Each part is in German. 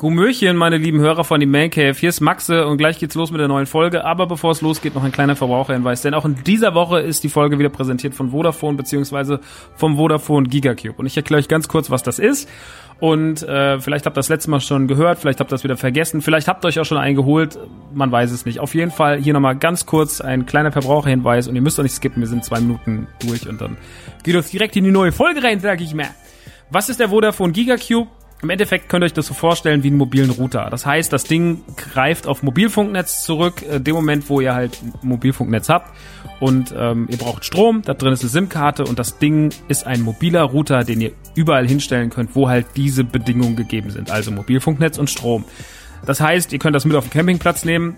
Gumöchen, meine lieben Hörer von dem Man Cave. Hier ist Maxe und gleich geht's los mit der neuen Folge. Aber bevor es losgeht, noch ein kleiner Verbraucherhinweis. Denn auch in dieser Woche ist die Folge wieder präsentiert von Vodafone beziehungsweise vom Vodafone Gigacube. Und ich erkläre euch ganz kurz, was das ist. Und äh, vielleicht habt ihr das letzte Mal schon gehört, vielleicht habt ihr das wieder vergessen, vielleicht habt ihr euch auch schon eingeholt, man weiß es nicht. Auf jeden Fall hier nochmal ganz kurz ein kleiner Verbraucherhinweis und ihr müsst doch nicht skippen, wir sind zwei Minuten durch und dann geht uns direkt in die neue Folge rein, sag ich mal. Was ist der Vodafone Gigacube? Im Endeffekt könnt ihr euch das so vorstellen wie einen mobilen Router. Das heißt, das Ding greift auf Mobilfunknetz zurück, äh, dem Moment, wo ihr halt Mobilfunknetz habt und ähm, ihr braucht Strom, da drin ist eine SIM-Karte und das Ding ist ein mobiler Router, den ihr überall hinstellen könnt, wo halt diese Bedingungen gegeben sind. Also Mobilfunknetz und Strom. Das heißt, ihr könnt das mit auf den Campingplatz nehmen,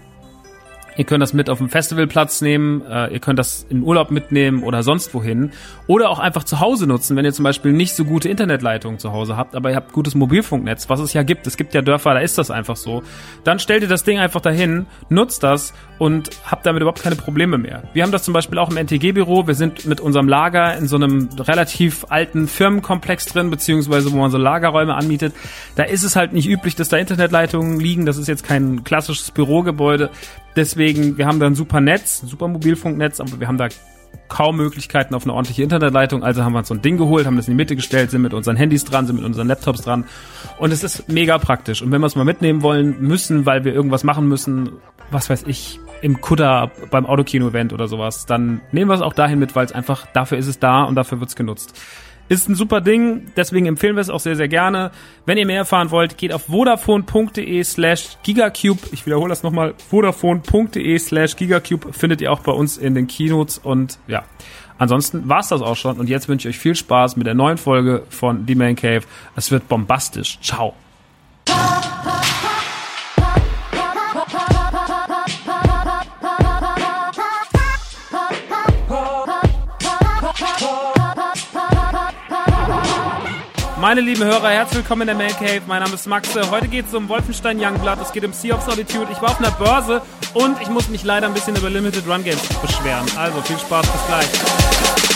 Ihr könnt das mit auf dem Festivalplatz nehmen, äh, ihr könnt das in Urlaub mitnehmen oder sonst wohin. Oder auch einfach zu Hause nutzen, wenn ihr zum Beispiel nicht so gute Internetleitungen zu Hause habt, aber ihr habt gutes Mobilfunknetz, was es ja gibt. Es gibt ja Dörfer, da ist das einfach so. Dann stellt ihr das Ding einfach dahin, nutzt das und habt damit überhaupt keine Probleme mehr. Wir haben das zum Beispiel auch im NTG-Büro. Wir sind mit unserem Lager in so einem relativ alten Firmenkomplex drin, beziehungsweise wo man so Lagerräume anmietet. Da ist es halt nicht üblich, dass da Internetleitungen liegen. Das ist jetzt kein klassisches Bürogebäude. Deswegen, wir haben da ein super Netz, ein super Mobilfunknetz, aber wir haben da kaum Möglichkeiten auf eine ordentliche Internetleitung. Also haben wir uns so ein Ding geholt, haben das in die Mitte gestellt, sind mit unseren Handys dran, sind mit unseren Laptops dran. Und es ist mega praktisch. Und wenn wir es mal mitnehmen wollen müssen, weil wir irgendwas machen müssen, was weiß ich, im Kutter beim Autokino-Event oder sowas, dann nehmen wir es auch dahin mit, weil es einfach, dafür ist es da und dafür wird es genutzt. Ist ein super Ding, deswegen empfehlen wir es auch sehr, sehr gerne. Wenn ihr mehr erfahren wollt, geht auf vodafone.de slash gigacube. Ich wiederhole das nochmal, vodafone.de slash gigacube findet ihr auch bei uns in den Keynotes und ja. Ansonsten war's das auch schon und jetzt wünsche ich euch viel Spaß mit der neuen Folge von The Man Cave. Es wird bombastisch. Ciao. Meine lieben Hörer, herzlich willkommen in der Man Cave. Mein Name ist Maxe. Heute geht es um Wolfenstein Youngblood. Es geht um Sea of Solitude. Ich war auf einer Börse und ich muss mich leider ein bisschen über Limited Run Games beschweren. Also viel Spaß, bis gleich.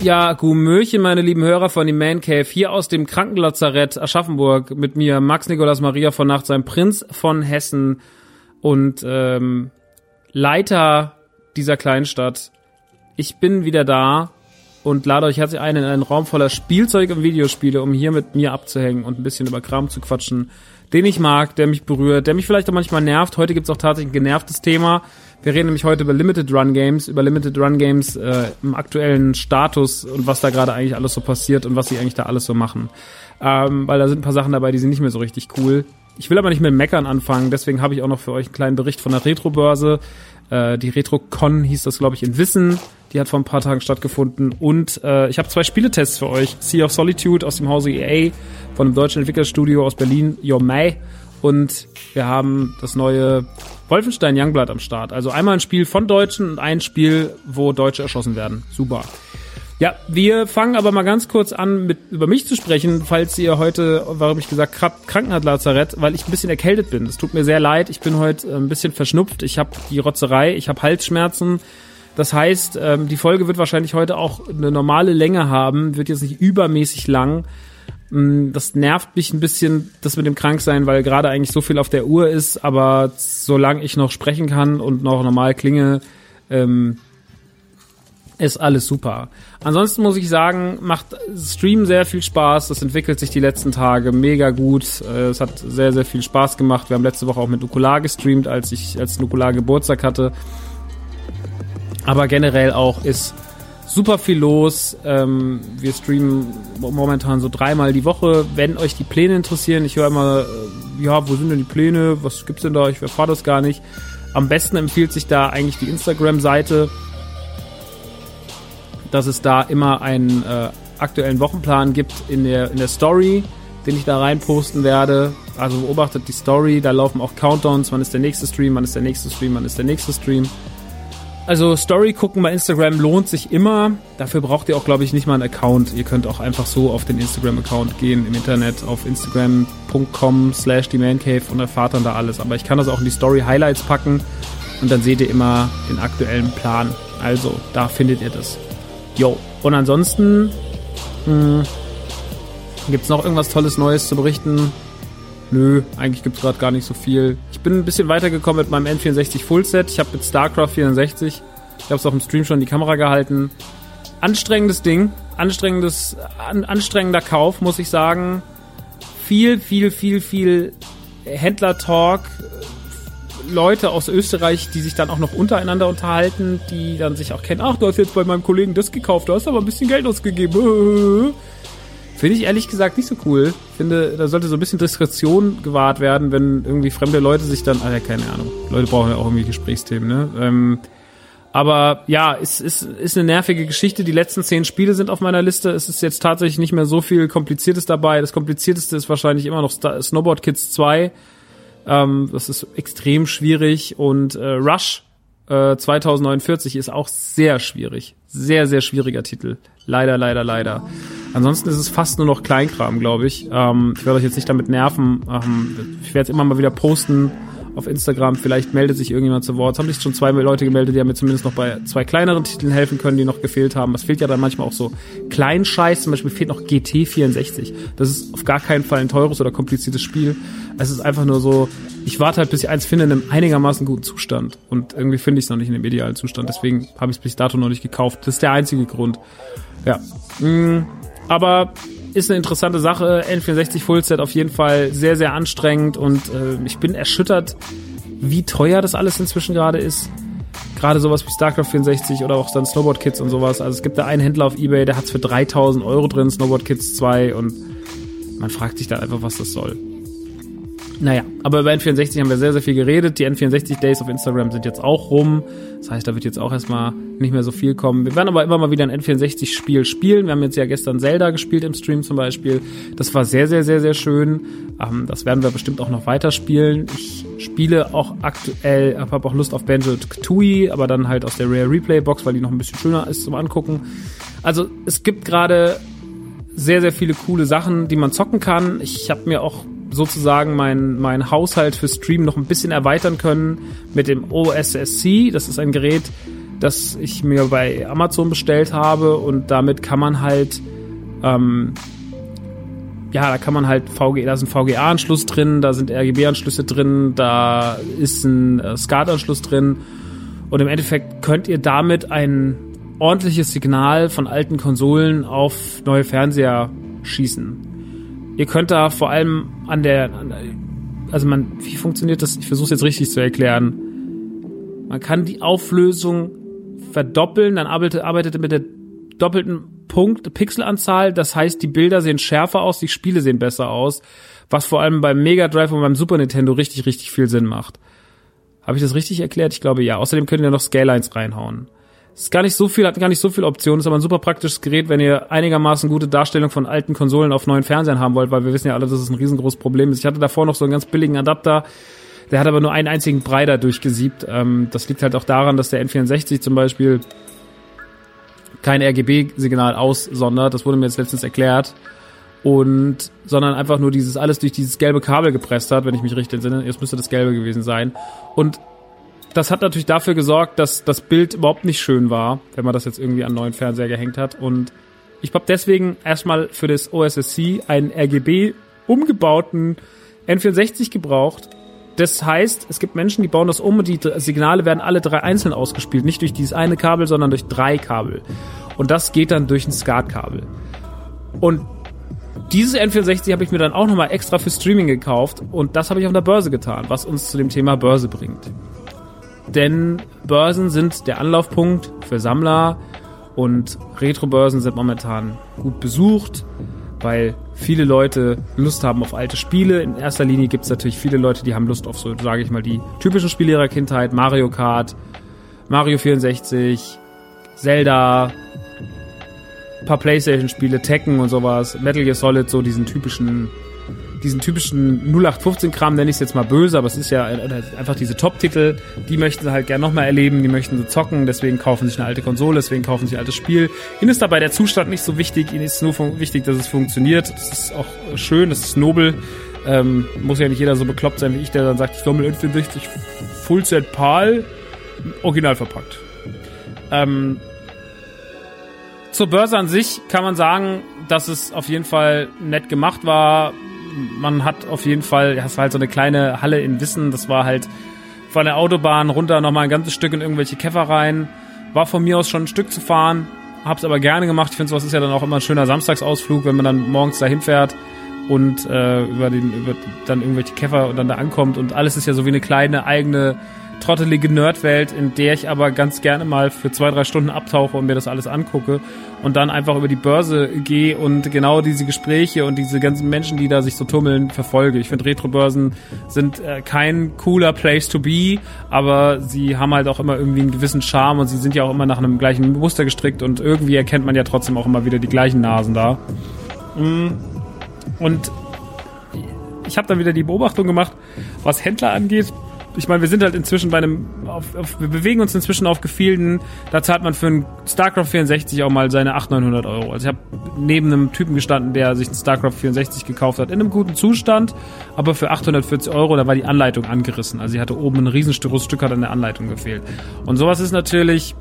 Ja, Gumöchen, meine lieben Hörer von dem Man Cave, hier aus dem Krankenlazarett Aschaffenburg mit mir Max Nikolaus Maria von Nacht, sein Prinz von Hessen und ähm, Leiter dieser Kleinstadt. Ich bin wieder da und lade euch herzlich ein in einen Raum voller Spielzeug und Videospiele, um hier mit mir abzuhängen und ein bisschen über Kram zu quatschen, den ich mag, der mich berührt, der mich vielleicht auch manchmal nervt. Heute gibt's auch tatsächlich ein genervtes Thema. Wir reden nämlich heute über Limited Run Games, über Limited Run Games äh, im aktuellen Status und was da gerade eigentlich alles so passiert und was sie eigentlich da alles so machen. Ähm, weil da sind ein paar Sachen dabei, die sind nicht mehr so richtig cool. Ich will aber nicht mit Meckern anfangen, deswegen habe ich auch noch für euch einen kleinen Bericht von der Retro-Börse. Äh, die RetroCon hieß das, glaube ich, in Wissen. Die hat vor ein paar Tagen stattgefunden. Und äh, ich habe zwei Spieletests für euch. Sea of Solitude aus dem Hause EA von einem deutschen Entwicklerstudio aus Berlin, Your May. Und wir haben das neue Wolfenstein Youngblood am Start. Also einmal ein Spiel von Deutschen und ein Spiel, wo Deutsche erschossen werden. Super. Ja, wir fangen aber mal ganz kurz an, mit über mich zu sprechen, falls ihr heute, warum ich gesagt, kranken hat Lazarett, weil ich ein bisschen erkältet bin. Es tut mir sehr leid, ich bin heute ein bisschen verschnupft, ich habe die Rotzerei, ich habe Halsschmerzen. Das heißt, ähm, die Folge wird wahrscheinlich heute auch eine normale Länge haben, wird jetzt nicht übermäßig lang. Mm, das nervt mich ein bisschen, das mit dem Kranksein, weil gerade eigentlich so viel auf der Uhr ist, aber solange ich noch sprechen kann und noch normal klinge, ähm, ist alles super. Ansonsten muss ich sagen, macht Stream sehr viel Spaß. Das entwickelt sich die letzten Tage mega gut. Äh, es hat sehr, sehr viel Spaß gemacht. Wir haben letzte Woche auch mit Nukular gestreamt, als ich als Nukular Geburtstag hatte. Aber generell auch ist super viel los. Ähm, wir streamen momentan so dreimal die Woche. Wenn euch die Pläne interessieren, ich höre immer, äh, ja, wo sind denn die Pläne? Was gibt's denn da? Ich erfahre das gar nicht. Am besten empfiehlt sich da eigentlich die Instagram-Seite, dass es da immer einen äh, aktuellen Wochenplan gibt in der, in der Story, den ich da rein posten werde. Also beobachtet die Story, da laufen auch Countdowns, wann ist der nächste Stream, wann ist der nächste Stream, wann ist der nächste Stream. Also Story gucken bei Instagram lohnt sich immer. Dafür braucht ihr auch, glaube ich, nicht mal einen Account. Ihr könnt auch einfach so auf den Instagram-Account gehen im Internet auf instagram.com slash themancave und erfahrt dann da alles. Aber ich kann das auch in die Story-Highlights packen und dann seht ihr immer den aktuellen Plan. Also, da findet ihr das. Jo. Und ansonsten hm, gibt's noch irgendwas Tolles Neues zu berichten? Nö, eigentlich gibt's gerade gar nicht so viel. Ich bin ein bisschen weitergekommen mit meinem N64 Fullset. Ich habe mit StarCraft 64, ich habe es auch im Stream schon in die Kamera gehalten. Anstrengendes Ding, anstrengendes, an, anstrengender Kauf, muss ich sagen. Viel, viel, viel, viel Händler-Talk. Leute aus Österreich, die sich dann auch noch untereinander unterhalten, die dann sich auch kennen. Ach, du hast jetzt bei meinem Kollegen das gekauft, du hast aber ein bisschen Geld ausgegeben. Finde ich ehrlich gesagt nicht so cool. Finde, da sollte so ein bisschen Diskretion gewahrt werden, wenn irgendwie fremde Leute sich dann, ah ja, keine Ahnung. Leute brauchen ja auch irgendwie Gesprächsthemen, ne? Ähm, aber ja, es ist, ist eine nervige Geschichte. Die letzten zehn Spiele sind auf meiner Liste. Es ist jetzt tatsächlich nicht mehr so viel Kompliziertes dabei. Das Komplizierteste ist wahrscheinlich immer noch Star Snowboard Kids 2. Ähm, das ist extrem schwierig. Und äh, Rush äh, 2049 ist auch sehr schwierig. Sehr, sehr schwieriger Titel. Leider, leider, leider. Ansonsten ist es fast nur noch Kleinkram, glaube ich. Ähm, ich werde euch jetzt nicht damit nerven. Ähm, ich werde es immer mal wieder posten auf Instagram. Vielleicht meldet sich irgendjemand zu Wort. Es haben sich schon zwei Leute gemeldet, die haben mir zumindest noch bei zwei kleineren Titeln helfen können, die noch gefehlt haben. Es fehlt ja dann manchmal auch so Kleinscheiß. Zum Beispiel fehlt noch GT64. Das ist auf gar keinen Fall ein teures oder kompliziertes Spiel. Es ist einfach nur so, ich warte halt, bis ich eins finde in einem einigermaßen guten Zustand. Und irgendwie finde ich es noch nicht in dem idealen Zustand. Deswegen habe ich es bis dato noch nicht gekauft. Das ist der einzige Grund. Ja. Mm, aber ist eine interessante Sache. N64 Fullset auf jeden Fall sehr, sehr anstrengend und äh, ich bin erschüttert, wie teuer das alles inzwischen gerade ist. Gerade sowas wie StarCraft 64 oder auch dann Snowboard Kids und sowas. Also es gibt da einen Händler auf Ebay, der hat's für 3000 Euro drin, Snowboard Kids 2 und man fragt sich dann einfach, was das soll. Naja, aber über N64 haben wir sehr, sehr viel geredet. Die N64 Days auf Instagram sind jetzt auch rum. Das heißt, da wird jetzt auch erstmal nicht mehr so viel kommen. Wir werden aber immer mal wieder ein N64-Spiel spielen. Wir haben jetzt ja gestern Zelda gespielt im Stream zum Beispiel. Das war sehr, sehr, sehr, sehr schön. Ähm, das werden wir bestimmt auch noch weiter spielen. Ich spiele auch aktuell, habe auch Lust auf Banjo Tooie, aber dann halt aus der Rare Replay Box, weil die noch ein bisschen schöner ist zum Angucken. Also es gibt gerade sehr, sehr viele coole Sachen, die man zocken kann. Ich habe mir auch sozusagen mein, mein Haushalt für Stream noch ein bisschen erweitern können mit dem OSSC. Das ist ein Gerät, das ich mir bei Amazon bestellt habe und damit kann man halt ähm, ja, da kann man halt VG, da ist ein VGA-Anschluss drin, da sind RGB-Anschlüsse drin, da ist ein äh, SCART-Anschluss drin und im Endeffekt könnt ihr damit ein ordentliches Signal von alten Konsolen auf neue Fernseher schießen. Ihr könnt da vor allem an der, also man, wie funktioniert das? Ich versuche es jetzt richtig zu erklären. Man kann die Auflösung verdoppeln, dann arbeitet, arbeitet mit der doppelten Punkt Pixelanzahl. Das heißt, die Bilder sehen schärfer aus, die Spiele sehen besser aus, was vor allem beim Mega Drive und beim Super Nintendo richtig, richtig viel Sinn macht. Habe ich das richtig erklärt? Ich glaube ja. Außerdem könnt ihr noch Scalelines reinhauen ist gar nicht so viel, hat gar nicht so viel Optionen, ist aber ein super praktisches Gerät, wenn ihr einigermaßen gute Darstellung von alten Konsolen auf neuen Fernsehern haben wollt, weil wir wissen ja alle, dass es ein riesengroßes Problem ist. Ich hatte davor noch so einen ganz billigen Adapter, der hat aber nur einen einzigen Brei da durchgesiebt. Ähm, das liegt halt auch daran, dass der N64 zum Beispiel kein RGB-Signal aussondert. Das wurde mir jetzt letztens erklärt. Und, sondern einfach nur dieses alles durch dieses gelbe Kabel gepresst hat, wenn ich mich richtig entsinne. Jetzt müsste das gelbe gewesen sein. Und das hat natürlich dafür gesorgt, dass das Bild überhaupt nicht schön war, wenn man das jetzt irgendwie an neuen Fernseher gehängt hat. Und ich habe deswegen erstmal für das OSSC einen RGB umgebauten N64 gebraucht. Das heißt, es gibt Menschen, die bauen das um und die Signale werden alle drei einzeln ausgespielt. Nicht durch dieses eine Kabel, sondern durch drei Kabel. Und das geht dann durch ein SCART-Kabel. Und dieses N64 habe ich mir dann auch nochmal extra für Streaming gekauft und das habe ich auf der Börse getan, was uns zu dem Thema Börse bringt denn Börsen sind der Anlaufpunkt für Sammler und Retro-Börsen sind momentan gut besucht, weil viele Leute Lust haben auf alte Spiele. In erster Linie gibt es natürlich viele Leute, die haben Lust auf so, sage ich mal, die typischen Spiele ihrer Kindheit, Mario Kart, Mario 64, Zelda, paar Playstation-Spiele, Tekken und sowas, Metal Gear Solid, so diesen typischen diesen typischen 0815-Kram, nenne ich es jetzt mal böse, aber es ist ja einfach diese Top-Titel, die möchten sie halt gerne nochmal erleben, die möchten sie zocken, deswegen kaufen sie sich eine alte Konsole, deswegen kaufen sie sich ein altes Spiel. Ihnen ist dabei der Zustand nicht so wichtig, ihnen ist nur wichtig, dass es funktioniert. Das ist auch schön, das ist nobel. Ähm, muss ja nicht jeder so bekloppt sein wie ich, der dann sagt, ich mit N64 Full Set PAL original verpackt. Ähm, zur Börse an sich kann man sagen, dass es auf jeden Fall nett gemacht war man hat auf jeden Fall, ja, es war halt so eine kleine Halle in Wissen, das war halt von der Autobahn runter nochmal ein ganzes Stück in irgendwelche Käfer rein. War von mir aus schon ein Stück zu fahren, hab's aber gerne gemacht. Ich finde, sowas ist ja dann auch immer ein schöner Samstagsausflug, wenn man dann morgens dahin fährt und äh, über den über dann irgendwelche Käfer und dann da ankommt und alles ist ja so wie eine kleine eigene trottelige Nerdwelt, in der ich aber ganz gerne mal für zwei, drei Stunden abtauche und mir das alles angucke und dann einfach über die Börse gehe und genau diese Gespräche und diese ganzen Menschen, die da sich so tummeln, verfolge. Ich finde, Retrobörsen sind äh, kein cooler Place to be, aber sie haben halt auch immer irgendwie einen gewissen Charme und sie sind ja auch immer nach einem gleichen Muster gestrickt und irgendwie erkennt man ja trotzdem auch immer wieder die gleichen Nasen da. Mm. Und ich habe dann wieder die Beobachtung gemacht, was Händler angeht ich meine, wir sind halt inzwischen bei einem, auf, auf, wir bewegen uns inzwischen auf Gefilden, da zahlt man für einen StarCraft 64 auch mal seine 800, 900 Euro. Also ich habe neben einem Typen gestanden, der sich einen StarCraft 64 gekauft hat, in einem guten Zustand, aber für 840 Euro, da war die Anleitung angerissen. Also sie hatte oben ein Riesenstück, Stück hat an der Anleitung gefehlt. Und sowas ist natürlich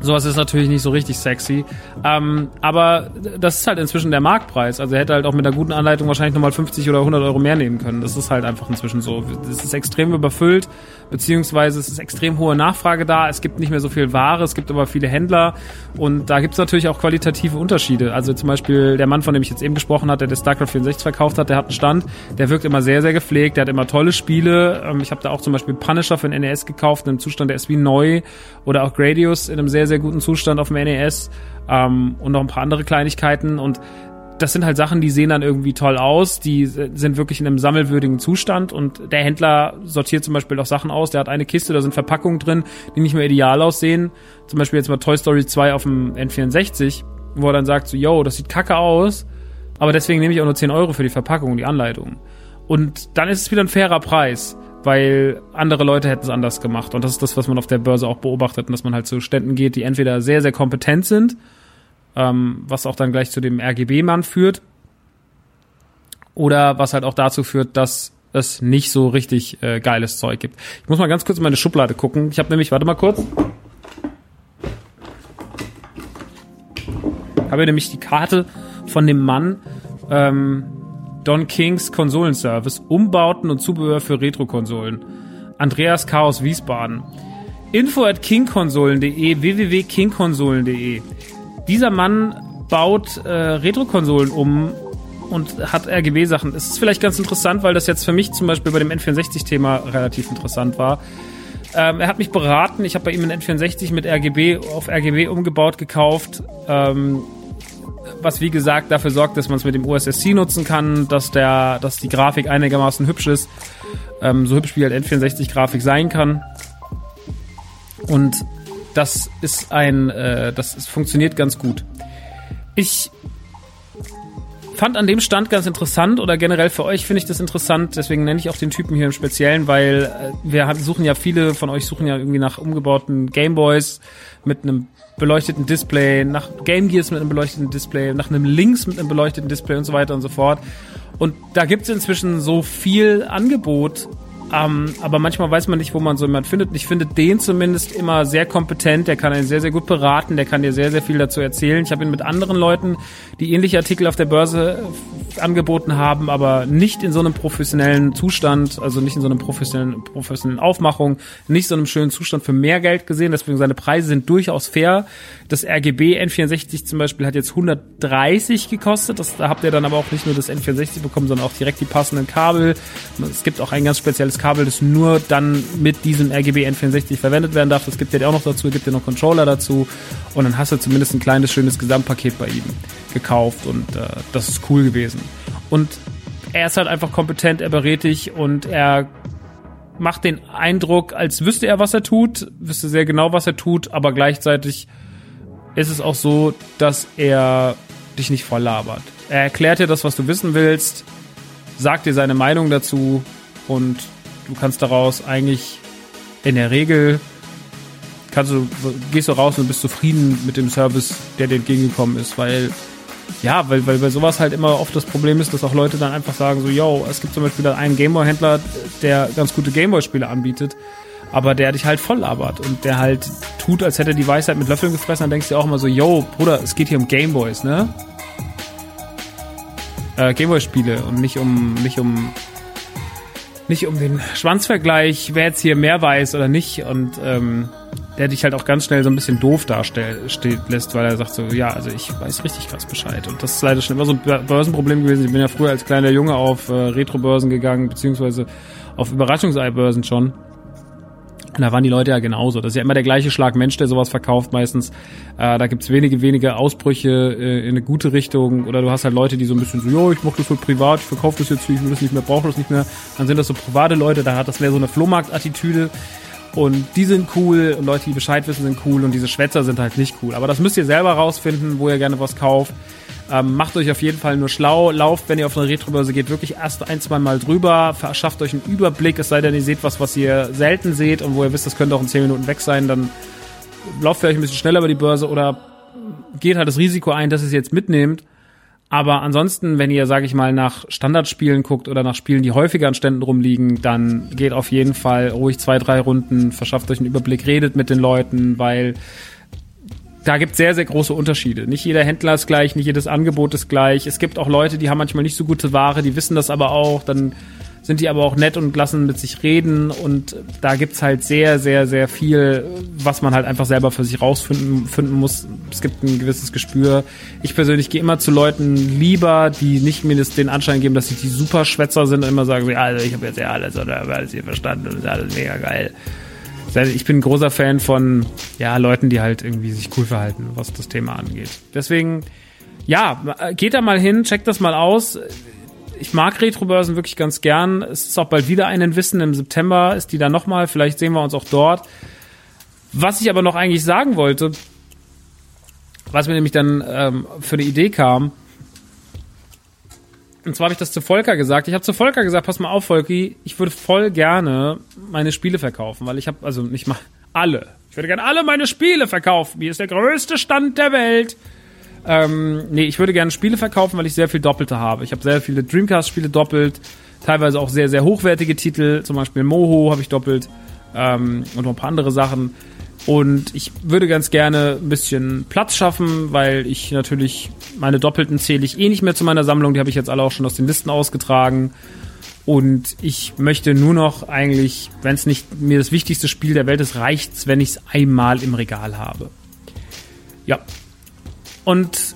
Sowas ist natürlich nicht so richtig sexy. Ähm, aber das ist halt inzwischen der Marktpreis. Also er hätte halt auch mit einer guten Anleitung wahrscheinlich nochmal 50 oder 100 Euro mehr nehmen können. Das ist halt einfach inzwischen so. Es ist extrem überfüllt, beziehungsweise es ist extrem hohe Nachfrage da. Es gibt nicht mehr so viel Ware, es gibt aber viele Händler. Und da gibt es natürlich auch qualitative Unterschiede. Also zum Beispiel der Mann, von dem ich jetzt eben gesprochen hatte, der das StarCraft 64 verkauft hat, der hat einen Stand, der wirkt immer sehr, sehr gepflegt. Der hat immer tolle Spiele. Ähm, ich habe da auch zum Beispiel Punisher für den NES gekauft, in einem Zustand, der ist wie neu. Oder auch Gradius in einem sehr, sehr guten Zustand auf dem NES ähm, und noch ein paar andere Kleinigkeiten und das sind halt Sachen, die sehen dann irgendwie toll aus, die sind wirklich in einem sammelwürdigen Zustand und der Händler sortiert zum Beispiel auch Sachen aus, der hat eine Kiste, da sind Verpackungen drin, die nicht mehr ideal aussehen. Zum Beispiel jetzt mal Toy Story 2 auf dem N64, wo er dann sagt so, yo, das sieht kacke aus, aber deswegen nehme ich auch nur 10 Euro für die Verpackung, die Anleitung. Und dann ist es wieder ein fairer Preis, weil andere Leute hätten es anders gemacht. Und das ist das, was man auf der Börse auch beobachtet, und dass man halt zu Ständen geht, die entweder sehr, sehr kompetent sind, ähm, was auch dann gleich zu dem RGB-Mann führt, oder was halt auch dazu führt, dass es nicht so richtig äh, geiles Zeug gibt. Ich muss mal ganz kurz in meine Schublade gucken. Ich habe nämlich, warte mal kurz. Habe nämlich die Karte von dem Mann, ähm, Don Kings Konsolenservice, Umbauten und Zubehör für Retro-Konsolen. Andreas Chaos Wiesbaden. Info at kingkonsolen.de, www.kingkonsolen.de. Dieser Mann baut äh, Retro-Konsolen um und hat RGB-Sachen. Es ist vielleicht ganz interessant, weil das jetzt für mich zum Beispiel bei dem N64-Thema relativ interessant war. Ähm, er hat mich beraten. Ich habe bei ihm einen N64 mit RGB auf RGB umgebaut gekauft. Ähm, was wie gesagt dafür sorgt, dass man es mit dem USSC nutzen kann, dass der, dass die Grafik einigermaßen hübsch ist, ähm, so hübsch wie halt N64-Grafik sein kann. Und das ist ein, äh, das ist, funktioniert ganz gut. Ich fand an dem Stand ganz interessant oder generell für euch finde ich das interessant, deswegen nenne ich auch den Typen hier im Speziellen, weil äh, wir suchen ja viele von euch suchen ja irgendwie nach umgebauten Gameboys mit einem beleuchteten Display, nach Game Gears mit einem beleuchteten Display, nach einem Links mit einem beleuchteten Display und so weiter und so fort. Und da gibt es inzwischen so viel Angebot ähm, aber manchmal weiß man nicht, wo man so jemand findet. Ich finde den zumindest immer sehr kompetent. Der kann einen sehr, sehr gut beraten. Der kann dir sehr, sehr viel dazu erzählen. Ich habe ihn mit anderen Leuten, die ähnliche Artikel auf der Börse äh, angeboten haben, aber nicht in so einem professionellen Zustand, also nicht in so einem professionellen, professionellen Aufmachung, nicht so einem schönen Zustand für mehr Geld gesehen. Deswegen seine Preise sind durchaus fair. Das RGB N64 zum Beispiel hat jetzt 130 gekostet. Das, da habt ihr dann aber auch nicht nur das N64 bekommen, sondern auch direkt die passenden Kabel. Es gibt auch ein ganz spezielles Kabel, das nur dann mit diesem RGB N64 verwendet werden darf. Das gibt ja auch noch dazu, gibt ja noch Controller dazu. Und dann hast du zumindest ein kleines, schönes Gesamtpaket bei ihm gekauft und äh, das ist cool gewesen. Und er ist halt einfach kompetent, er berät dich und er macht den Eindruck, als wüsste er, was er tut, wüsste sehr genau, was er tut, aber gleichzeitig ist es auch so, dass er dich nicht voll labert. Er erklärt dir das, was du wissen willst, sagt dir seine Meinung dazu und du kannst daraus eigentlich in der Regel kannst du, gehst du raus und bist zufrieden mit dem Service, der dir entgegengekommen ist, weil ja, weil, weil bei sowas halt immer oft das Problem ist, dass auch Leute dann einfach sagen so, yo, es gibt zum Beispiel einen Gameboy-Händler, der ganz gute Gameboy-Spiele anbietet, aber der dich halt voll labert und der halt tut, als hätte er die Weisheit mit Löffeln gefressen, dann denkst du auch immer so, yo, Bruder, es geht hier um Gameboys, ne? Äh, Gameboy-Spiele und nicht um, nicht um nicht um den Schwanzvergleich, wer jetzt hier mehr weiß oder nicht. Und ähm, der dich halt auch ganz schnell so ein bisschen doof darstellen steht, lässt, weil er sagt so, ja, also ich weiß richtig krass Bescheid. Und das ist leider schon immer so ein Börsenproblem gewesen. Ich bin ja früher als kleiner Junge auf äh, Retro-Börsen gegangen, beziehungsweise auf Überraschungsei-Börsen schon. Und da waren die Leute ja genauso. Das ist ja immer der gleiche Schlag Mensch, der sowas verkauft meistens. Äh, da gibt's wenige, wenige Ausbrüche äh, in eine gute Richtung. Oder du hast halt Leute, die so ein bisschen so, jo, ich mach das für privat, ich verkaufe das jetzt, ich will das nicht mehr, brauche das nicht mehr. Dann sind das so private Leute, da hat das mehr so eine Flohmarkt-Attitüde. Und die sind cool und Leute, die Bescheid wissen, sind cool und diese Schwätzer sind halt nicht cool. Aber das müsst ihr selber rausfinden, wo ihr gerne was kauft. Ähm, macht euch auf jeden Fall nur schlau. Lauft, wenn ihr auf eine Retrobörse geht, wirklich erst ein, zwei Mal drüber. Verschafft euch einen Überblick. Es sei denn, ihr seht was, was ihr selten seht und wo ihr wisst, das könnte auch in zehn Minuten weg sein. Dann lauft vielleicht ein bisschen schneller über die Börse oder geht halt das Risiko ein, dass ihr es jetzt mitnehmt. Aber ansonsten, wenn ihr, sage ich mal, nach Standardspielen guckt oder nach Spielen, die häufiger an Ständen rumliegen, dann geht auf jeden Fall ruhig zwei, drei Runden, verschafft euch einen Überblick, redet mit den Leuten, weil da gibt sehr, sehr große Unterschiede. Nicht jeder Händler ist gleich, nicht jedes Angebot ist gleich. Es gibt auch Leute, die haben manchmal nicht so gute Ware, die wissen das aber auch. Dann sind die aber auch nett und lassen mit sich reden. Und da gibt's halt sehr, sehr, sehr viel, was man halt einfach selber für sich rausfinden finden muss. Es gibt ein gewisses Gespür. Ich persönlich gehe immer zu Leuten lieber, die nicht mir den Anschein geben, dass sie die super Schwätzer sind und immer sagen, ja, also ich habe jetzt ja alles oder alles hier verstanden und ist alles mega geil ich bin großer Fan von ja, Leuten, die halt irgendwie sich cool verhalten, was das Thema angeht. Deswegen, ja, geht da mal hin, checkt das mal aus. Ich mag Retrobörsen wirklich ganz gern. Es ist auch bald wieder einen Wissen. Im September ist die da nochmal. Vielleicht sehen wir uns auch dort. Was ich aber noch eigentlich sagen wollte, was mir nämlich dann ähm, für eine Idee kam, und zwar habe ich das zu Volker gesagt. Ich habe zu Volker gesagt, pass mal auf, Volki, ich würde voll gerne meine Spiele verkaufen, weil ich habe, also nicht mal alle. Ich würde gerne alle meine Spiele verkaufen. Mir ist der größte Stand der Welt. Ähm, nee, ich würde gerne Spiele verkaufen, weil ich sehr viel Doppelte habe. Ich habe sehr viele Dreamcast-Spiele doppelt, teilweise auch sehr, sehr hochwertige Titel, zum Beispiel Moho habe ich doppelt ähm, und noch ein paar andere Sachen. Und ich würde ganz gerne ein bisschen Platz schaffen, weil ich natürlich meine Doppelten zähle ich eh nicht mehr zu meiner Sammlung. Die habe ich jetzt alle auch schon aus den Listen ausgetragen. Und ich möchte nur noch eigentlich, wenn es nicht mir das wichtigste Spiel der Welt ist, reicht's, wenn ich es einmal im Regal habe. Ja. Und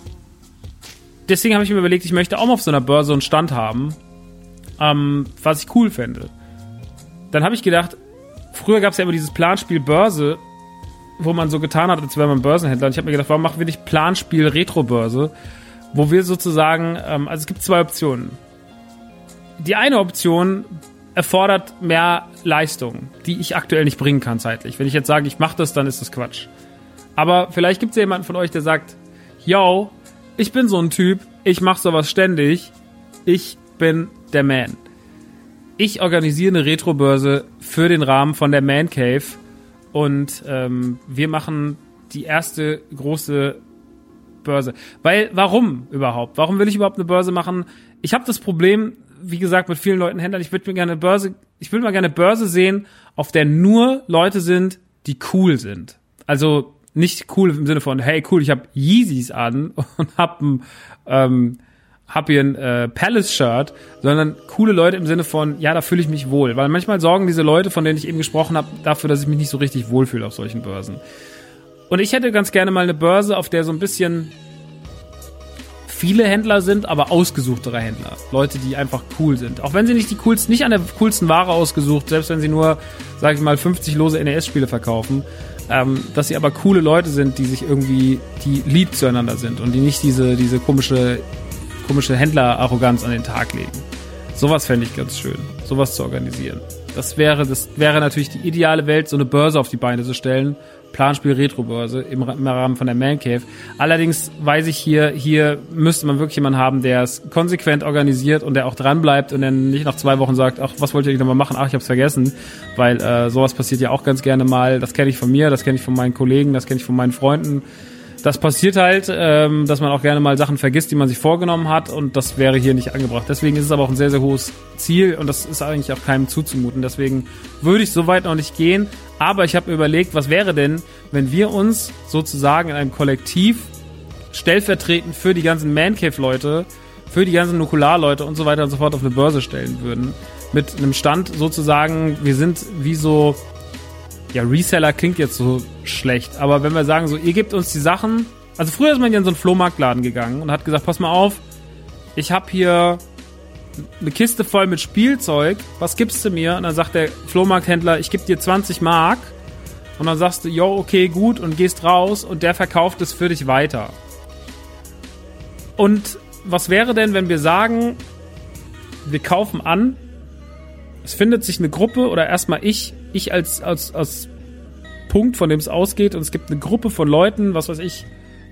deswegen habe ich mir überlegt, ich möchte auch mal auf so einer Börse einen Stand haben, ähm, was ich cool fände. Dann habe ich gedacht, früher gab es ja immer dieses Planspiel Börse, wo man so getan hat, als wäre man Börsenhändler. Und ich habe mir gedacht, warum machen wir nicht Planspiel Retro-Börse, wo wir sozusagen, ähm, also es gibt zwei Optionen. Die eine Option erfordert mehr Leistung, die ich aktuell nicht bringen kann zeitlich. Wenn ich jetzt sage, ich mache das, dann ist das Quatsch. Aber vielleicht gibt es ja jemanden von euch, der sagt, yo, ich bin so ein Typ, ich mache sowas ständig, ich bin der Man. Ich organisiere eine Retro-Börse für den Rahmen von der Man Cave und ähm, wir machen die erste große Börse. Weil, warum überhaupt? Warum will ich überhaupt eine Börse machen? Ich habe das Problem, wie gesagt, mit vielen Leuten Händlern, ich würde mir gerne eine Börse, ich würde mal gerne eine Börse sehen, auf der nur Leute sind, die cool sind. Also nicht cool im Sinne von, hey cool, ich habe Yeezys an und hab ein ähm, hab hier ein äh, Palace-Shirt, sondern coole Leute im Sinne von, ja, da fühle ich mich wohl. Weil manchmal sorgen diese Leute, von denen ich eben gesprochen habe, dafür, dass ich mich nicht so richtig wohlfühle auf solchen Börsen. Und ich hätte ganz gerne mal eine Börse, auf der so ein bisschen viele Händler sind, aber ausgesuchtere Händler. Leute, die einfach cool sind. Auch wenn sie nicht die coolsten, nicht an der coolsten Ware ausgesucht, selbst wenn sie nur, sag ich mal, 50 lose NES-Spiele verkaufen, ähm, dass sie aber coole Leute sind, die sich irgendwie, die lieb zueinander sind und die nicht diese, diese komische komische Händler-Arroganz an den Tag legen. Sowas fände ich ganz schön, sowas zu organisieren. Das wäre, das wäre natürlich die ideale Welt, so eine Börse auf die Beine zu stellen. Planspiel Retro-Börse im, im, Rahmen von der Man Cave. Allerdings weiß ich hier, hier müsste man wirklich jemanden haben, der es konsequent organisiert und der auch dran bleibt und dann nicht nach zwei Wochen sagt, ach, was wollt ihr nochmal machen? Ach, ich hab's vergessen. Weil äh, sowas passiert ja auch ganz gerne mal. Das kenne ich von mir, das kenne ich von meinen Kollegen, das kenne ich von meinen Freunden das passiert halt, ähm, dass man auch gerne mal Sachen vergisst, die man sich vorgenommen hat und das wäre hier nicht angebracht. Deswegen ist es aber auch ein sehr, sehr hohes Ziel und das ist eigentlich auch keinem zuzumuten. Deswegen würde ich so weit noch nicht gehen, aber ich habe mir überlegt, was wäre denn, wenn wir uns sozusagen in einem Kollektiv stellvertretend für die ganzen Mancave-Leute, für die ganzen Nukular-Leute und so weiter und so fort auf eine Börse stellen würden. Mit einem Stand sozusagen, wir sind wie so ja, Reseller klingt jetzt so schlecht, aber wenn wir sagen, so, ihr gebt uns die Sachen. Also früher ist man ja in so einen Flohmarktladen gegangen und hat gesagt, pass mal auf, ich habe hier eine Kiste voll mit Spielzeug, was gibst du mir? Und dann sagt der Flohmarkthändler, ich gebe dir 20 Mark. Und dann sagst du, jo, okay, gut, und gehst raus und der verkauft es für dich weiter. Und was wäre denn, wenn wir sagen, wir kaufen an, es findet sich eine Gruppe oder erstmal ich ich als, als, als Punkt, von dem es ausgeht, und es gibt eine Gruppe von Leuten, was weiß ich,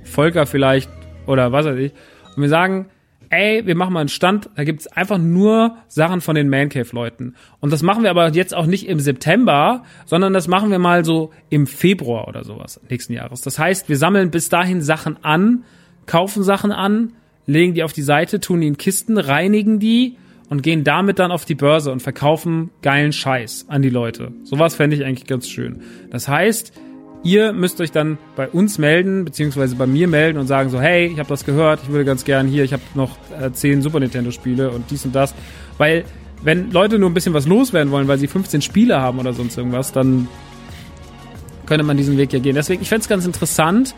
Volker vielleicht oder was weiß ich, und wir sagen, ey, wir machen mal einen Stand, da gibt's einfach nur Sachen von den Mancave-Leuten. Und das machen wir aber jetzt auch nicht im September, sondern das machen wir mal so im Februar oder sowas nächsten Jahres. Das heißt, wir sammeln bis dahin Sachen an, kaufen Sachen an, legen die auf die Seite, tun die in Kisten, reinigen die und gehen damit dann auf die Börse und verkaufen geilen Scheiß an die Leute. Sowas fände ich eigentlich ganz schön. Das heißt, ihr müsst euch dann bei uns melden, beziehungsweise bei mir melden und sagen so, hey, ich habe das gehört, ich würde ganz gern hier, ich habe noch äh, 10 Super Nintendo Spiele und dies und das. Weil, wenn Leute nur ein bisschen was loswerden wollen, weil sie 15 Spiele haben oder sonst irgendwas, dann könnte man diesen Weg ja gehen. Deswegen, ich fände es ganz interessant,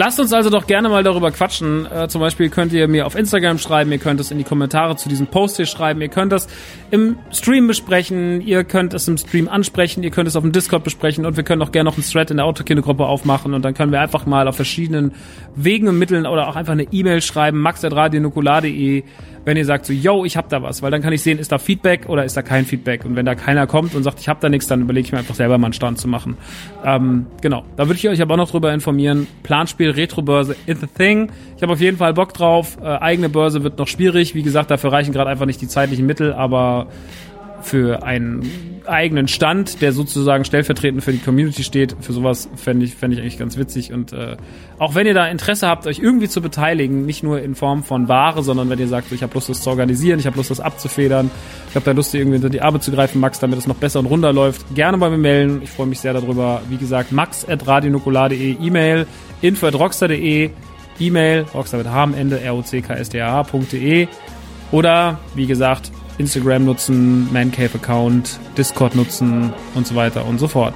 Lasst uns also doch gerne mal darüber quatschen. Äh, zum Beispiel könnt ihr mir auf Instagram schreiben, ihr könnt es in die Kommentare zu diesem Post hier schreiben, ihr könnt das im Stream besprechen, ihr könnt es im Stream ansprechen, ihr könnt es auf dem Discord besprechen und wir können auch gerne noch einen Thread in der Autokino-Gruppe aufmachen und dann können wir einfach mal auf verschiedenen Wegen und Mitteln oder auch einfach eine E-Mail schreiben, max.radionukular.de wenn ihr sagt so, yo, ich hab da was, weil dann kann ich sehen, ist da Feedback oder ist da kein Feedback. Und wenn da keiner kommt und sagt, ich hab da nichts, dann überlege ich mir einfach selber mal einen Stand zu machen. Ähm, genau, da würde ich euch aber auch noch drüber informieren. Planspiel, Retro-Börse, is the thing. Ich habe auf jeden Fall Bock drauf. Äh, eigene Börse wird noch schwierig. Wie gesagt, dafür reichen gerade einfach nicht die zeitlichen Mittel, aber für einen eigenen Stand, der sozusagen stellvertretend für die Community steht. Für sowas fände ich, fände ich eigentlich ganz witzig. Und äh, auch wenn ihr da Interesse habt, euch irgendwie zu beteiligen, nicht nur in Form von Ware, sondern wenn ihr sagt, ich habe Lust, das zu organisieren, ich habe Lust, das abzufedern, ich habe da Lust, irgendwie unter die Arbeit zu greifen, Max, damit es noch besser und runter läuft, gerne bei mir melden. Ich freue mich sehr darüber. Wie gesagt, max at radionukular.de, E-Mail, info at rockstar.de, E-Mail, rockstar mit H am Ende, r o c k s d a h.de oder, wie gesagt, Instagram nutzen, Mancave-Account, Discord nutzen und so weiter und so fort.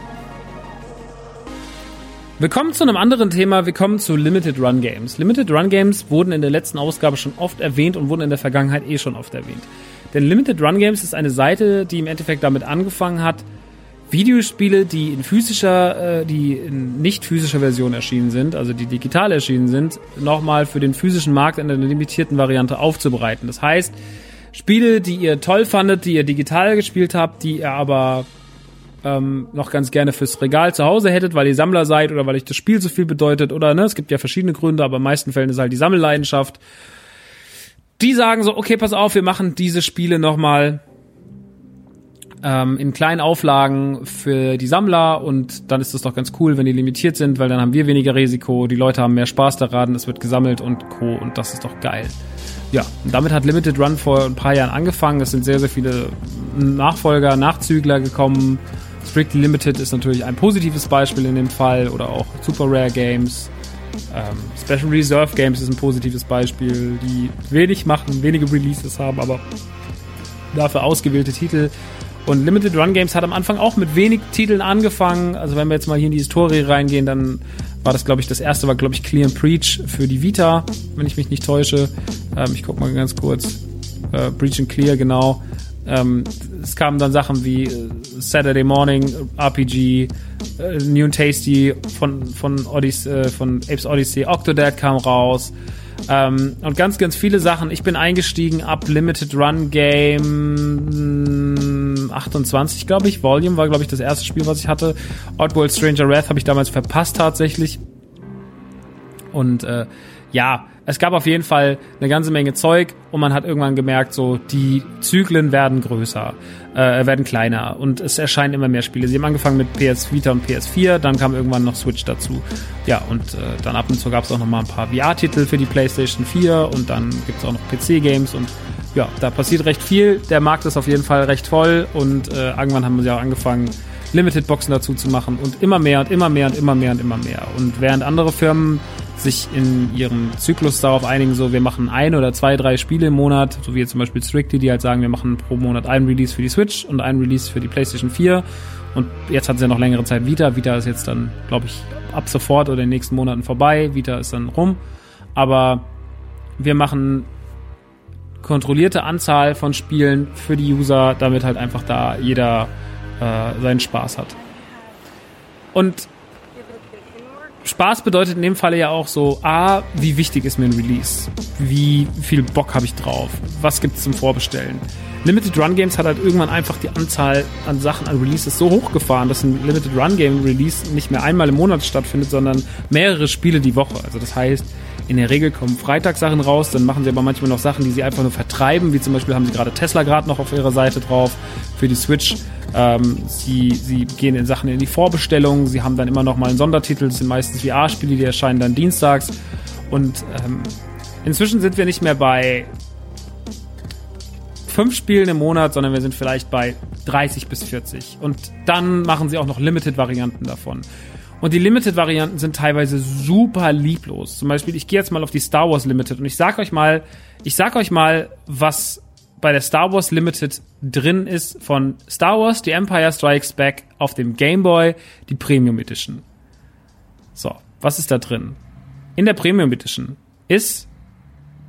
Wir kommen zu einem anderen Thema. Wir kommen zu Limited Run Games. Limited Run Games wurden in der letzten Ausgabe schon oft erwähnt und wurden in der Vergangenheit eh schon oft erwähnt. Denn Limited Run Games ist eine Seite, die im Endeffekt damit angefangen hat, Videospiele, die in physischer, äh, die in nicht physischer Version erschienen sind, also die digital erschienen sind, nochmal für den physischen Markt in einer limitierten Variante aufzubereiten. Das heißt, Spiele, die ihr toll fandet, die ihr digital gespielt habt, die ihr aber ähm, noch ganz gerne fürs Regal zu Hause hättet, weil ihr Sammler seid oder weil euch das Spiel so viel bedeutet oder ne, es gibt ja verschiedene Gründe, aber in meisten Fällen ist halt die Sammelleidenschaft. Die sagen so, okay, pass auf, wir machen diese Spiele nochmal ähm, in kleinen Auflagen für die Sammler und dann ist das doch ganz cool, wenn die limitiert sind, weil dann haben wir weniger Risiko, die Leute haben mehr Spaß daran, es wird gesammelt und co. und das ist doch geil. Ja, damit hat Limited Run vor ein paar Jahren angefangen. Es sind sehr, sehr viele Nachfolger, Nachzügler gekommen. Strictly Limited ist natürlich ein positives Beispiel in dem Fall oder auch Super Rare Games. Ähm, Special Reserve Games ist ein positives Beispiel, die wenig machen, wenige Releases haben, aber dafür ausgewählte Titel. Und Limited Run Games hat am Anfang auch mit wenig Titeln angefangen. Also wenn wir jetzt mal hier in die Historie reingehen, dann war das, glaube ich, das erste war, glaube ich, Clear and Preach für die Vita, wenn ich mich nicht täusche. Ähm, ich guck mal ganz kurz. Äh, Breach and Clear, genau. Ähm, es kamen dann Sachen wie äh, Saturday Morning RPG, äh, New and Tasty von von Odyssey, äh, von Apes Odyssey, Octodad kam raus. Ähm, und ganz, ganz viele Sachen. Ich bin eingestiegen ab Limited Run Game 28, glaube ich. Volume war, glaube ich, das erste Spiel, was ich hatte. Oddworld Stranger Wrath habe ich damals verpasst tatsächlich. Und äh, ja, es gab auf jeden Fall eine ganze Menge Zeug und man hat irgendwann gemerkt, so die Zyklen werden größer, äh, werden kleiner und es erscheinen immer mehr Spiele. Sie haben angefangen mit PS Vita und PS4, dann kam irgendwann noch Switch dazu. Ja, und äh, dann ab und zu gab es auch noch mal ein paar VR-Titel für die PlayStation 4 und dann gibt es auch noch PC-Games und ja, da passiert recht viel. Der Markt ist auf jeden Fall recht voll und äh, irgendwann haben sie auch angefangen, Limited Boxen dazu zu machen und immer mehr und immer mehr und immer mehr und immer mehr. Und während andere Firmen sich in ihrem Zyklus darauf einigen, so wir machen ein oder zwei, drei Spiele im Monat, so wie jetzt zum Beispiel Strictly, die halt sagen, wir machen pro Monat ein Release für die Switch und ein Release für die PlayStation 4. Und jetzt hat sie ja noch längere Zeit Vita. Vita ist jetzt dann, glaube ich, ab sofort oder in den nächsten Monaten vorbei. Vita ist dann rum. Aber wir machen kontrollierte Anzahl von Spielen für die User, damit halt einfach da jeder äh, seinen Spaß hat. Und Spaß bedeutet in dem Falle ja auch so, A, wie wichtig ist mir ein Release? Wie viel Bock habe ich drauf? Was gibt es zum Vorbestellen? Limited Run Games hat halt irgendwann einfach die Anzahl an Sachen, an Releases so hochgefahren, dass ein Limited Run Game Release nicht mehr einmal im Monat stattfindet, sondern mehrere Spiele die Woche. Also das heißt, in der Regel kommen Freitagssachen raus, dann machen sie aber manchmal noch Sachen, die sie einfach nur vertreiben, wie zum Beispiel haben sie gerade Tesla gerade noch auf ihrer Seite drauf für die Switch. Ähm, sie, sie gehen in Sachen in die Vorbestellung, sie haben dann immer noch mal einen Sondertitel, das sind meistens VR-Spiele, die erscheinen dann dienstags. Und ähm, inzwischen sind wir nicht mehr bei fünf Spielen im Monat, sondern wir sind vielleicht bei 30 bis 40. Und dann machen sie auch noch Limited-Varianten davon. Und die Limited-Varianten sind teilweise super lieblos. Zum Beispiel, ich gehe jetzt mal auf die Star Wars Limited und ich sag euch mal, ich sag euch mal, was bei der Star Wars Limited drin ist von Star Wars The Empire Strikes Back auf dem Game Boy, die Premium Edition. So, was ist da drin? In der Premium Edition ist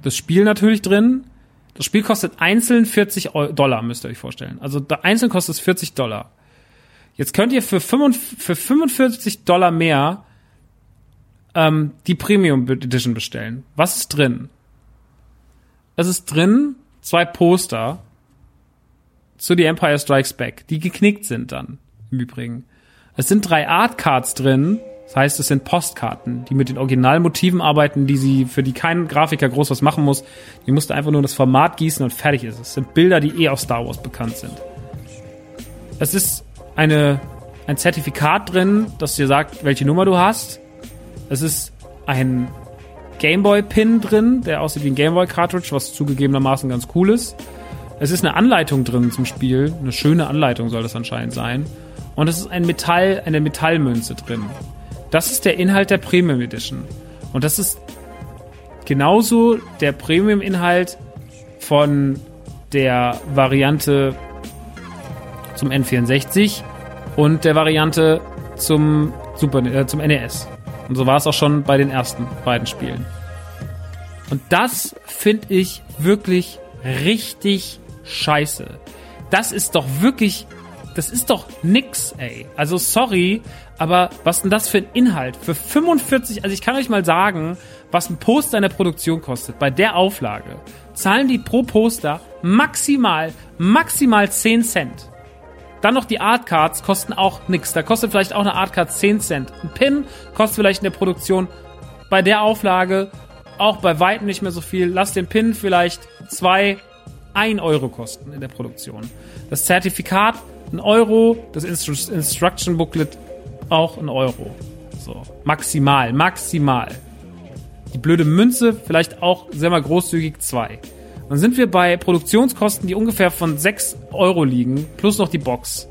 das Spiel natürlich drin. Das Spiel kostet einzeln 40 Dollar, müsst ihr euch vorstellen. Also einzeln kostet es 40 Dollar. Jetzt könnt ihr für, 45, für 45 Dollar mehr ähm, die Premium Edition bestellen. Was ist drin? Es ist drin zwei Poster zu The Empire Strikes Back, die geknickt sind dann im Übrigen. Es sind drei Art Cards drin, das heißt, es sind Postkarten, die mit den Originalmotiven arbeiten, die sie, für die kein Grafiker groß was machen muss. Die musste einfach nur das Format gießen und fertig ist es. Es sind Bilder, die eh aus Star Wars bekannt sind. Es ist eine, ein Zertifikat drin, das dir sagt, welche Nummer du hast. Es ist ein Gameboy-Pin drin, der aussieht wie ein Gameboy-Cartridge, was zugegebenermaßen ganz cool ist. Es ist eine Anleitung drin zum Spiel. Eine schöne Anleitung soll das anscheinend sein. Und es ist ein Metall, eine Metallmünze drin. Das ist der Inhalt der Premium Edition. Und das ist genauso der Premium-Inhalt von der Variante zum N64 und der Variante zum Super, äh, zum NES. Und so war es auch schon bei den ersten beiden Spielen. Und das finde ich wirklich richtig scheiße. Das ist doch wirklich, das ist doch nix, ey. Also sorry, aber was denn das für ein Inhalt? Für 45, also ich kann euch mal sagen, was ein Poster in der Produktion kostet. Bei der Auflage zahlen die pro Poster maximal, maximal 10 Cent. Dann noch die Artcards kosten auch nix. Da kostet vielleicht auch eine Artcard 10 Cent. Ein Pin kostet vielleicht in der Produktion bei der Auflage auch bei weitem nicht mehr so viel. Lass den Pin vielleicht 2, 1 Euro kosten in der Produktion. Das Zertifikat ein Euro, das Instru Instruction Booklet auch ein Euro. So, maximal, maximal. Die blöde Münze vielleicht auch sehr mal großzügig zwei. Dann sind wir bei Produktionskosten, die ungefähr von 6 Euro liegen, plus noch die Box.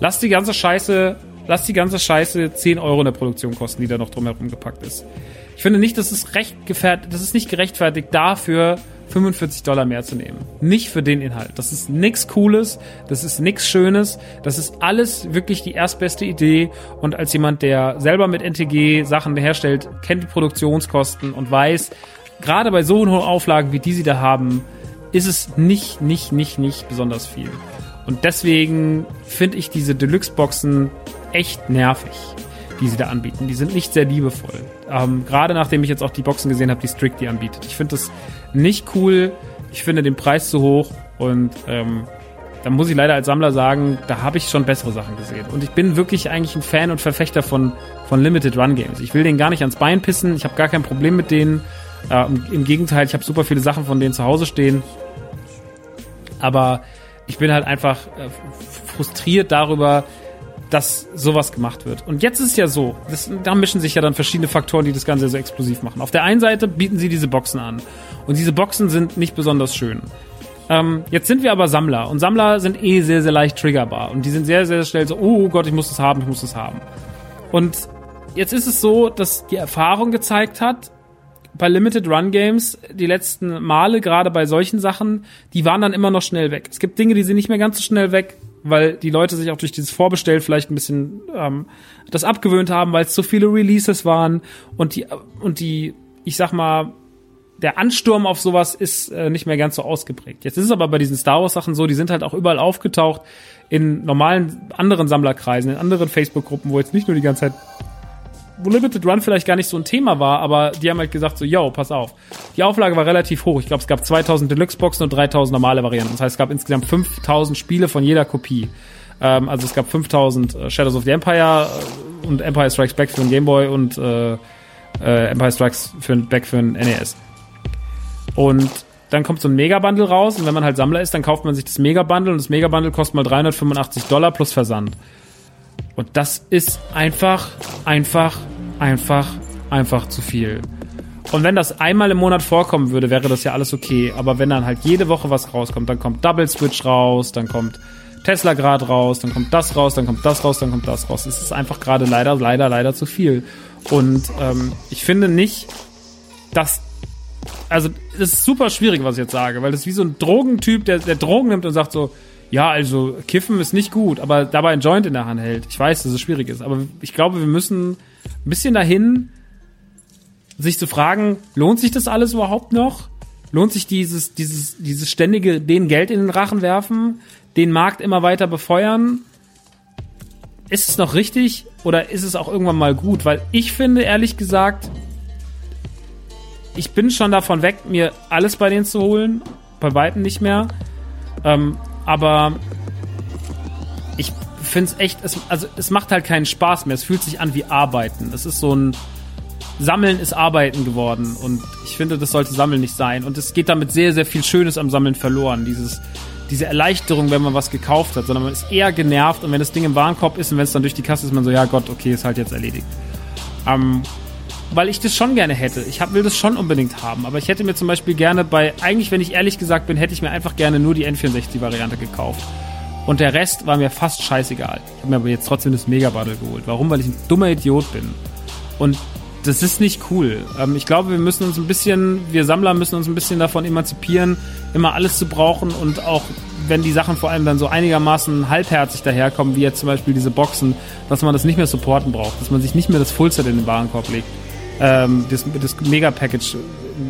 Lass die ganze Scheiße, lass die ganze Scheiße 10 Euro in der Produktion kosten, die da noch drumherum gepackt ist. Ich finde nicht, dass es recht gefährdet, das ist nicht gerechtfertigt dafür, 45 Dollar mehr zu nehmen. Nicht für den Inhalt. Das ist nichts Cooles, das ist nichts Schönes, das ist alles wirklich die erstbeste Idee. Und als jemand, der selber mit NTG Sachen herstellt, kennt die Produktionskosten und weiß, gerade bei so hohen Auflagen, wie die sie da haben, ist es nicht, nicht, nicht, nicht besonders viel. Und deswegen finde ich diese Deluxe-Boxen echt nervig, die sie da anbieten. Die sind nicht sehr liebevoll. Ähm, gerade nachdem ich jetzt auch die Boxen gesehen habe, die Strict die anbietet. Ich finde das nicht cool. Ich finde den Preis zu hoch und ähm, da muss ich leider als Sammler sagen, da habe ich schon bessere Sachen gesehen. Und ich bin wirklich eigentlich ein Fan und Verfechter von, von Limited Run Games. Ich will denen gar nicht ans Bein pissen. Ich habe gar kein Problem mit denen. Äh, Im Gegenteil, ich habe super viele Sachen von denen zu Hause stehen. Aber ich bin halt einfach äh, frustriert darüber, dass sowas gemacht wird. Und jetzt ist es ja so, das, da mischen sich ja dann verschiedene Faktoren, die das Ganze so explosiv machen. Auf der einen Seite bieten sie diese Boxen an. Und diese Boxen sind nicht besonders schön. Ähm, jetzt sind wir aber Sammler. Und Sammler sind eh sehr, sehr leicht triggerbar. Und die sind sehr, sehr schnell so, oh Gott, ich muss das haben, ich muss das haben. Und jetzt ist es so, dass die Erfahrung gezeigt hat, bei Limited Run Games die letzten Male, gerade bei solchen Sachen, die waren dann immer noch schnell weg. Es gibt Dinge, die sind nicht mehr ganz so schnell weg weil die Leute sich auch durch dieses Vorbestell vielleicht ein bisschen ähm, das abgewöhnt haben, weil es so viele Releases waren und die und die, ich sag mal, der Ansturm auf sowas ist äh, nicht mehr ganz so ausgeprägt. Jetzt ist es aber bei diesen Star Wars Sachen so, die sind halt auch überall aufgetaucht in normalen anderen Sammlerkreisen, in anderen Facebook-Gruppen, wo jetzt nicht nur die ganze Zeit Limited Run vielleicht gar nicht so ein Thema war, aber die haben halt gesagt so, yo, pass auf. Die Auflage war relativ hoch. Ich glaube, es gab 2000 Deluxe-Boxen und 3000 normale Varianten. Das heißt, es gab insgesamt 5000 Spiele von jeder Kopie. Ähm, also es gab 5000 äh, Shadows of the Empire äh, und Empire Strikes Back für den Game Boy und äh, äh, Empire Strikes für, Back für den NES. Und dann kommt so ein Mega-Bundle raus und wenn man halt Sammler ist, dann kauft man sich das Mega-Bundle und das Mega-Bundle kostet mal 385 Dollar plus Versand. Und das ist einfach, einfach, einfach, einfach zu viel. Und wenn das einmal im Monat vorkommen würde, wäre das ja alles okay. Aber wenn dann halt jede Woche was rauskommt, dann kommt Double Switch raus, dann kommt Tesla gerade raus, dann kommt das raus, dann kommt das raus, dann kommt das raus. Es ist einfach gerade leider, leider, leider zu viel. Und ähm, ich finde nicht, dass also es ist super schwierig, was ich jetzt sage, weil das ist wie so ein Drogentyp, der, der Drogen nimmt und sagt so, ja, also Kiffen ist nicht gut, aber dabei ein Joint in der Hand hält. Ich weiß, dass es schwierig ist, aber ich glaube, wir müssen ein bisschen dahin, sich zu fragen, lohnt sich das alles überhaupt noch? Lohnt sich dieses, dieses, dieses ständige, den Geld in den Rachen werfen, den Markt immer weiter befeuern? Ist es noch richtig oder ist es auch irgendwann mal gut? Weil ich finde, ehrlich gesagt, ich bin schon davon weg, mir alles bei denen zu holen. Bei Weitem nicht mehr. Ähm, aber ich finde es echt, es, also es macht halt keinen Spaß mehr. Es fühlt sich an wie Arbeiten. Es ist so ein Sammeln ist Arbeiten geworden und ich finde, das sollte Sammeln nicht sein. Und es geht damit sehr, sehr viel Schönes am Sammeln verloren. Dieses, diese Erleichterung, wenn man was gekauft hat, sondern man ist eher genervt und wenn das Ding im Warenkorb ist und wenn es dann durch die Kasse ist, man so, ja Gott, okay, ist halt jetzt erledigt. Ähm, weil ich das schon gerne hätte. Ich hab, will das schon unbedingt haben. Aber ich hätte mir zum Beispiel gerne bei, eigentlich, wenn ich ehrlich gesagt bin, hätte ich mir einfach gerne nur die N64-Variante gekauft. Und der Rest war mir fast scheißegal. Ich habe mir aber jetzt trotzdem das Mega Bundle geholt. Warum? Weil ich ein dummer Idiot bin. Und das ist nicht cool. Ähm, ich glaube, wir müssen uns ein bisschen, wir Sammler müssen uns ein bisschen davon emanzipieren, immer alles zu brauchen und auch wenn die Sachen vor allem dann so einigermaßen halbherzig daherkommen, wie jetzt zum Beispiel diese Boxen, dass man das nicht mehr supporten braucht, dass man sich nicht mehr das Fullset in den Warenkorb legt ähm, das, das Mega-Package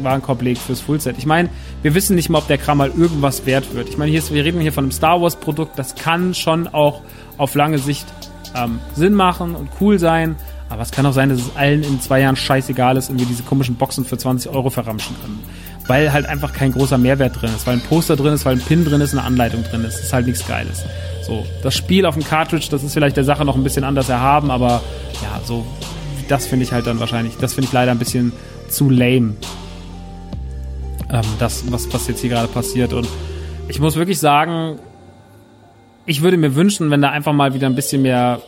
Warenkorb legt fürs Fullset. Ich meine, wir wissen nicht mal, ob der Kram mal irgendwas wert wird. Ich meine, wir reden hier von einem Star Wars-Produkt, das kann schon auch auf lange Sicht ähm, Sinn machen und cool sein. Aber es kann auch sein, dass es allen in zwei Jahren scheißegal ist und wir diese komischen Boxen für 20 Euro verramschen können. Weil halt einfach kein großer Mehrwert drin ist, weil ein Poster drin ist, weil ein Pin drin ist, eine Anleitung drin ist. Das ist halt nichts Geiles. So, das Spiel auf dem Cartridge, das ist vielleicht der Sache noch ein bisschen anders erhaben, aber ja, so das finde ich halt dann wahrscheinlich, das finde ich leider ein bisschen zu lame. Ähm, das, was, was jetzt hier gerade passiert. Und ich muss wirklich sagen, ich würde mir wünschen, wenn da einfach mal wieder ein bisschen mehr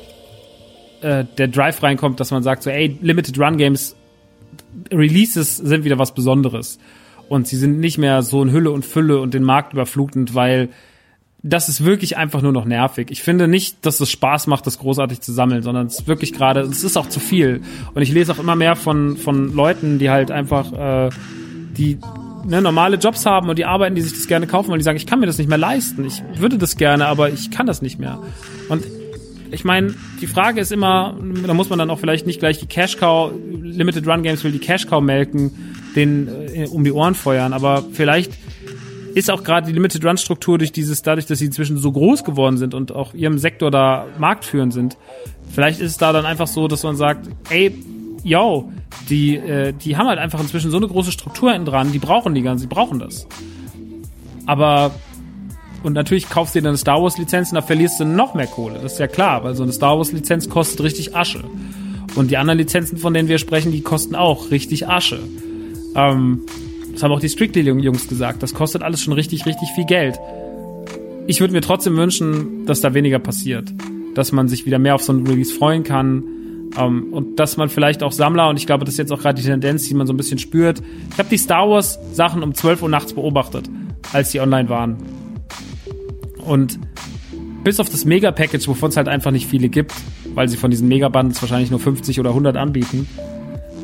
äh, der Drive reinkommt, dass man sagt so, ey, Limited Run Games Releases sind wieder was Besonderes. Und sie sind nicht mehr so in Hülle und Fülle und den Markt überflutend, weil das ist wirklich einfach nur noch nervig. Ich finde nicht, dass es Spaß macht, das großartig zu sammeln, sondern es ist wirklich gerade, es ist auch zu viel. Und ich lese auch immer mehr von, von Leuten, die halt einfach, äh, die ne, normale Jobs haben und die arbeiten, die sich das gerne kaufen, weil die sagen, ich kann mir das nicht mehr leisten. Ich würde das gerne, aber ich kann das nicht mehr. Und ich meine, die Frage ist immer, da muss man dann auch vielleicht nicht gleich die Cash Cow, Limited Run Games will die Cash Cow melken, den äh, um die Ohren feuern, aber vielleicht ist auch gerade die Limited Run Struktur durch dieses, dadurch, dass sie inzwischen so groß geworden sind und auch ihrem Sektor da marktführend sind. Vielleicht ist es da dann einfach so, dass man sagt, ey, yo, die, äh, die haben halt einfach inzwischen so eine große Struktur hinten dran, die brauchen die ganze, die brauchen das. Aber und natürlich kaufst du dir eine Star Wars Lizenz und da verlierst du noch mehr Kohle. Das ist ja klar, weil so eine Star Wars Lizenz kostet richtig Asche. Und die anderen Lizenzen, von denen wir sprechen, die kosten auch richtig Asche. Ähm, das haben auch die Strictly-Jungs gesagt. Das kostet alles schon richtig, richtig viel Geld. Ich würde mir trotzdem wünschen, dass da weniger passiert. Dass man sich wieder mehr auf so ein Release freuen kann. Um, ähm, und dass man vielleicht auch Sammler, und ich glaube, das ist jetzt auch gerade die Tendenz, die man so ein bisschen spürt. Ich habe die Star Wars Sachen um 12 Uhr nachts beobachtet, als die online waren. Und bis auf das Mega-Package, wovon es halt einfach nicht viele gibt, weil sie von diesen Mega-Bundles wahrscheinlich nur 50 oder 100 anbieten,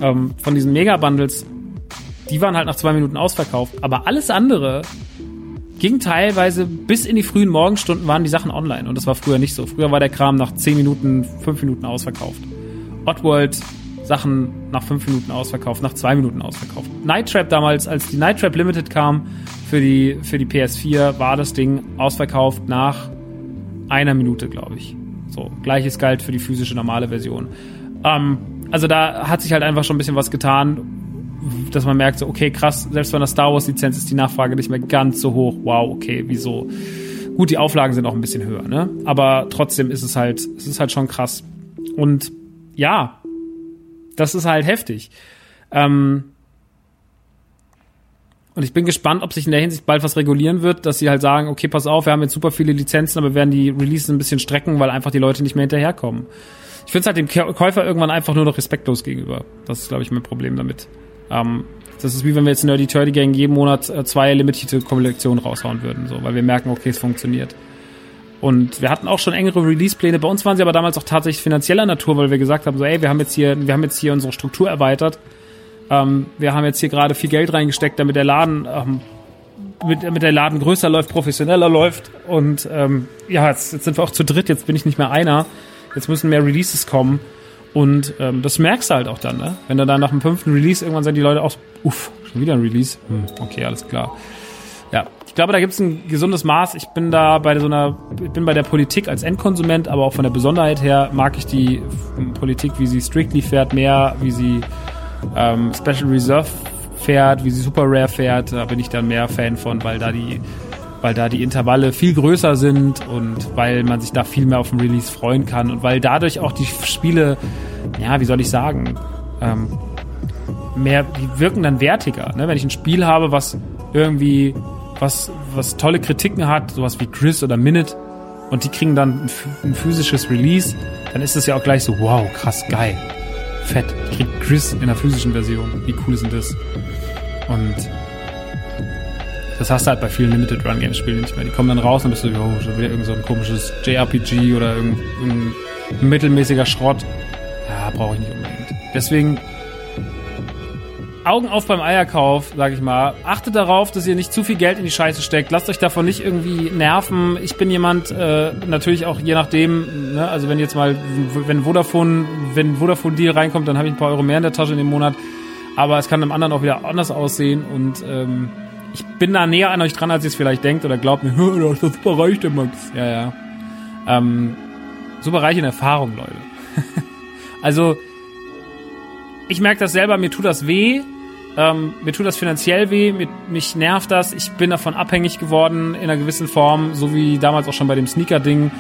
ähm, von diesen Mega-Bundles die waren halt nach zwei Minuten ausverkauft. Aber alles andere ging teilweise bis in die frühen Morgenstunden waren die Sachen online. Und das war früher nicht so. Früher war der Kram nach zehn Minuten, fünf Minuten ausverkauft. Oddworld Sachen nach fünf Minuten ausverkauft, nach zwei Minuten ausverkauft. Night Trap damals, als die Night Trap Limited kam für die, für die PS4, war das Ding ausverkauft nach einer Minute, glaube ich. So, gleiches galt für die physische normale Version. Ähm, also da hat sich halt einfach schon ein bisschen was getan dass man merkt, so, okay, krass, selbst bei einer Star Wars Lizenz ist die Nachfrage nicht mehr ganz so hoch. Wow, okay, wieso? Gut, die Auflagen sind auch ein bisschen höher, ne? Aber trotzdem ist es halt, es ist halt schon krass. Und ja, das ist halt heftig. Ähm, und ich bin gespannt, ob sich in der Hinsicht bald was regulieren wird, dass sie halt sagen, okay, pass auf, wir haben jetzt super viele Lizenzen, aber wir werden die Releases ein bisschen strecken, weil einfach die Leute nicht mehr hinterherkommen. Ich finde es halt dem Käufer irgendwann einfach nur noch respektlos gegenüber. Das ist, glaube ich, mein Problem damit. Ähm, das ist wie wenn wir jetzt in Nerdy Turdy Gang jeden Monat äh, zwei limitierte Kollektionen raushauen würden, so, weil wir merken, okay, es funktioniert. Und wir hatten auch schon engere Release-Pläne. Bei uns waren sie aber damals auch tatsächlich finanzieller Natur, weil wir gesagt haben, so, ey, wir haben jetzt hier, wir haben jetzt hier unsere Struktur erweitert. Ähm, wir haben jetzt hier gerade viel Geld reingesteckt, damit der Laden, ähm, mit, damit der Laden größer läuft, professioneller läuft. Und ähm, ja, jetzt, jetzt sind wir auch zu dritt, jetzt bin ich nicht mehr einer. Jetzt müssen mehr Releases kommen. Und ähm, das merkst du halt auch dann, ne? Wenn du dann nach dem fünften Release irgendwann sind die Leute auch so, uff, schon wieder ein Release. Hm, okay, alles klar. Ja, ich glaube, da gibt es ein gesundes Maß. Ich bin da bei so einer, ich bin bei der Politik als Endkonsument, aber auch von der Besonderheit her mag ich die Politik, wie sie Strictly fährt, mehr, wie sie ähm, Special Reserve fährt, wie sie Super Rare fährt. Da bin ich dann mehr Fan von, weil da die weil da die Intervalle viel größer sind und weil man sich da viel mehr auf den Release freuen kann und weil dadurch auch die Spiele, ja, wie soll ich sagen, ähm, mehr, die wirken dann wertiger. Ne? Wenn ich ein Spiel habe, was irgendwie, was, was tolle Kritiken hat, sowas wie Chris oder Minute, und die kriegen dann ein, ein physisches Release, dann ist es ja auch gleich so, wow, krass, geil. Fett. Ich krieg Chris in der physischen Version. Wie cool ist denn das? Und das hast du halt bei vielen Limited Run Games Spielen nicht mehr. Die kommen dann raus und bist du, oh, schon wieder irgend so ein komisches JRPG oder irgendein mittelmäßiger Schrott. Ja, brauche ich nicht unbedingt. Deswegen Augen auf beim Eierkauf, sag ich mal. Achtet darauf, dass ihr nicht zu viel Geld in die Scheiße steckt. Lasst euch davon nicht irgendwie nerven. Ich bin jemand, äh, natürlich auch je nachdem, ne, also wenn jetzt mal, wenn Vodafone, wenn Vodafone Deal reinkommt, dann habe ich ein paar Euro mehr in der Tasche in dem Monat. Aber es kann dem anderen auch wieder anders aussehen und ähm, ich bin da näher an euch dran, als ihr es vielleicht denkt oder glaubt mir, ist doch super reich, der Max. Ja, ja. Ähm, super reich in Erfahrung, Leute. also, ich merke das selber, mir tut das weh. Ähm, mir tut das finanziell weh, mir, mich nervt das. Ich bin davon abhängig geworden in einer gewissen Form, so wie damals auch schon bei dem Sneaker-Ding.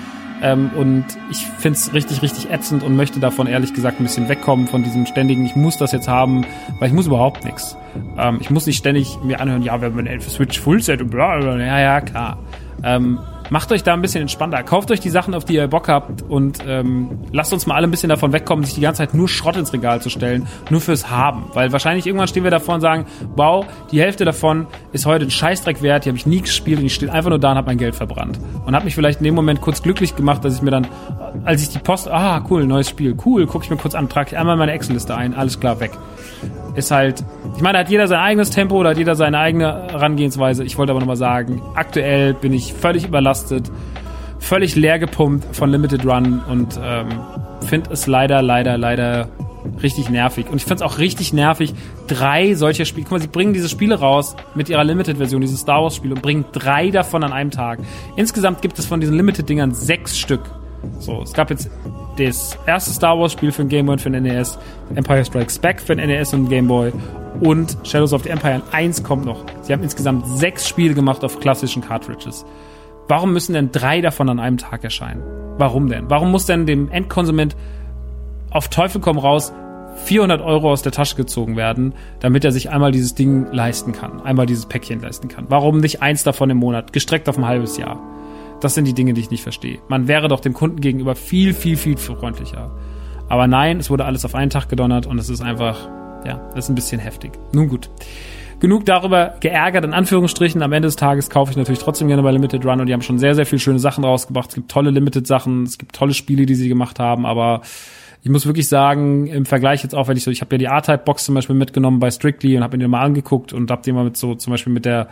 Ähm, und ich finde es richtig, richtig ätzend und möchte davon ehrlich gesagt ein bisschen wegkommen von diesem ständigen, ich muss das jetzt haben, weil ich muss überhaupt nichts. Ähm, ich muss nicht ständig mir anhören, ja, wir haben ein Switch Fullset und bla, bla, bla. Ja, ja, klar. Ähm, macht euch da ein bisschen entspannter. Kauft euch die Sachen, auf die ihr Bock habt und ähm, lasst uns mal alle ein bisschen davon wegkommen, sich die ganze Zeit nur Schrott ins Regal zu stellen, nur fürs Haben. Weil wahrscheinlich irgendwann stehen wir davor und sagen, wow, die Hälfte davon ist heute ein Scheißdreck wert, die habe ich nie gespielt und ich stehe einfach nur da und habe mein Geld verbrannt. Und habe mich vielleicht in dem Moment kurz glücklich gemacht, dass ich mir dann, als ich die Post, ah, cool, neues Spiel, cool, gucke ich mir kurz an, trage ich einmal meine Excel-Liste ein, alles klar, weg ist halt, ich meine, hat jeder sein eigenes Tempo oder hat jeder seine eigene Herangehensweise. Ich wollte aber nochmal sagen, aktuell bin ich völlig überlastet, völlig leer gepumpt von Limited Run und ähm, finde es leider, leider, leider richtig nervig. Und ich finde es auch richtig nervig, drei solcher Spiele, guck mal, sie bringen diese Spiele raus mit ihrer Limited-Version, dieses Star Wars-Spiel und bringen drei davon an einem Tag. Insgesamt gibt es von diesen Limited-Dingern sechs Stück. So, es gab jetzt das erste Star Wars Spiel für den Game Boy und für den NES, Empire Strikes Back für den NES und den Game Boy und Shadows of the Empire 1 kommt noch. Sie haben insgesamt sechs Spiele gemacht auf klassischen Cartridges. Warum müssen denn drei davon an einem Tag erscheinen? Warum denn? Warum muss denn dem Endkonsument auf Teufel komm raus 400 Euro aus der Tasche gezogen werden, damit er sich einmal dieses Ding leisten kann, einmal dieses Päckchen leisten kann? Warum nicht eins davon im Monat, gestreckt auf ein halbes Jahr? Das sind die Dinge, die ich nicht verstehe. Man wäre doch dem Kunden gegenüber viel, viel, viel freundlicher. Aber nein, es wurde alles auf einen Tag gedonnert und es ist einfach, ja, das ist ein bisschen heftig. Nun gut. Genug darüber geärgert, in Anführungsstrichen. Am Ende des Tages kaufe ich natürlich trotzdem gerne bei Limited Run und die haben schon sehr, sehr viele schöne Sachen rausgebracht. Es gibt tolle Limited Sachen, es gibt tolle Spiele, die sie gemacht haben, aber ich muss wirklich sagen, im Vergleich jetzt auch, wenn ich so, ich habe ja die A-Type-Box zum Beispiel mitgenommen bei Strictly und habe mir die mal angeguckt und habe die mal mit so, zum Beispiel mit der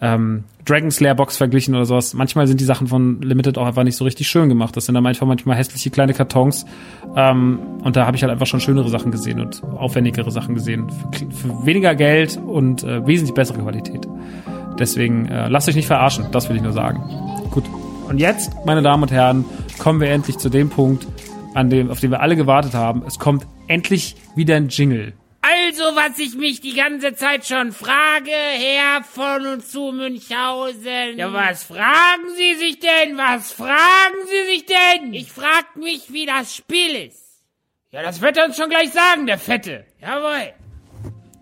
ähm, Dragon Slayer Box verglichen oder sowas. Manchmal sind die Sachen von Limited auch einfach nicht so richtig schön gemacht. Das sind dann einfach manchmal hässliche kleine Kartons. Ähm, und da habe ich halt einfach schon schönere Sachen gesehen und aufwendigere Sachen gesehen. Für, für weniger Geld und äh, wesentlich bessere Qualität. Deswegen äh, lasst euch nicht verarschen, das will ich nur sagen. Gut. Und jetzt, meine Damen und Herren, kommen wir endlich zu dem Punkt, an dem, auf den wir alle gewartet haben. Es kommt endlich wieder ein Jingle. Also, was ich mich die ganze Zeit schon frage, Herr von und zu Münchhausen. Ja, was fragen Sie sich denn? Was fragen Sie sich denn? Ich frag mich, wie das Spiel ist. Ja, das wird er uns schon gleich sagen, der Fette. Jawohl.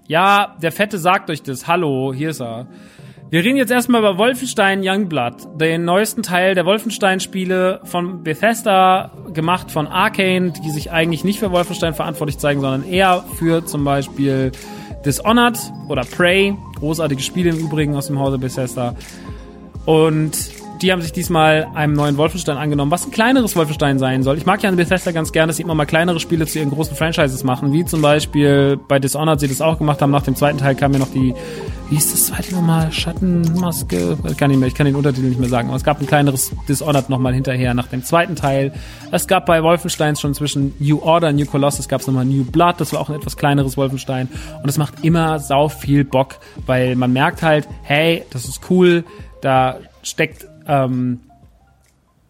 Ja, der Fette sagt euch das. Hallo, hier ist er. Wir reden jetzt erstmal über Wolfenstein Youngblood, den neuesten Teil der Wolfenstein-Spiele von Bethesda, gemacht von Arcane, die sich eigentlich nicht für Wolfenstein verantwortlich zeigen, sondern eher für zum Beispiel Dishonored oder Prey, großartige Spiele im Übrigen aus dem Hause Bethesda. Und die haben sich diesmal einem neuen Wolfenstein angenommen, was ein kleineres Wolfenstein sein soll. Ich mag ja an Bethesda ganz gerne, dass sie immer mal kleinere Spiele zu ihren großen Franchises machen, wie zum Beispiel bei Dishonored sie das auch gemacht haben. Nach dem zweiten Teil kam ja noch die, wie hieß das zweite nochmal? Schattenmaske? Ich kann nicht mehr, ich kann den Untertitel nicht mehr sagen. Aber es gab ein kleineres Dishonored nochmal hinterher nach dem zweiten Teil. Es gab bei Wolfensteins schon zwischen New Order und New Colossus gab es nochmal New Blood, das war auch ein etwas kleineres Wolfenstein. Und es macht immer sau viel Bock, weil man merkt halt, hey, das ist cool, da steckt ähm,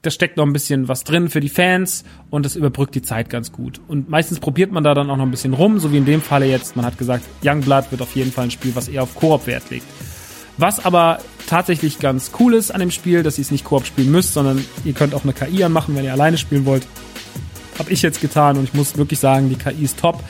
da steckt noch ein bisschen was drin für die Fans und das überbrückt die Zeit ganz gut. Und meistens probiert man da dann auch noch ein bisschen rum, so wie in dem Falle jetzt. Man hat gesagt, Youngblood wird auf jeden Fall ein Spiel, was eher auf Koop Wert legt. Was aber tatsächlich ganz cool ist an dem Spiel, dass ihr es nicht Koop spielen müsst, sondern ihr könnt auch eine KI anmachen, wenn ihr alleine spielen wollt. Hab ich jetzt getan und ich muss wirklich sagen, die KI ist top.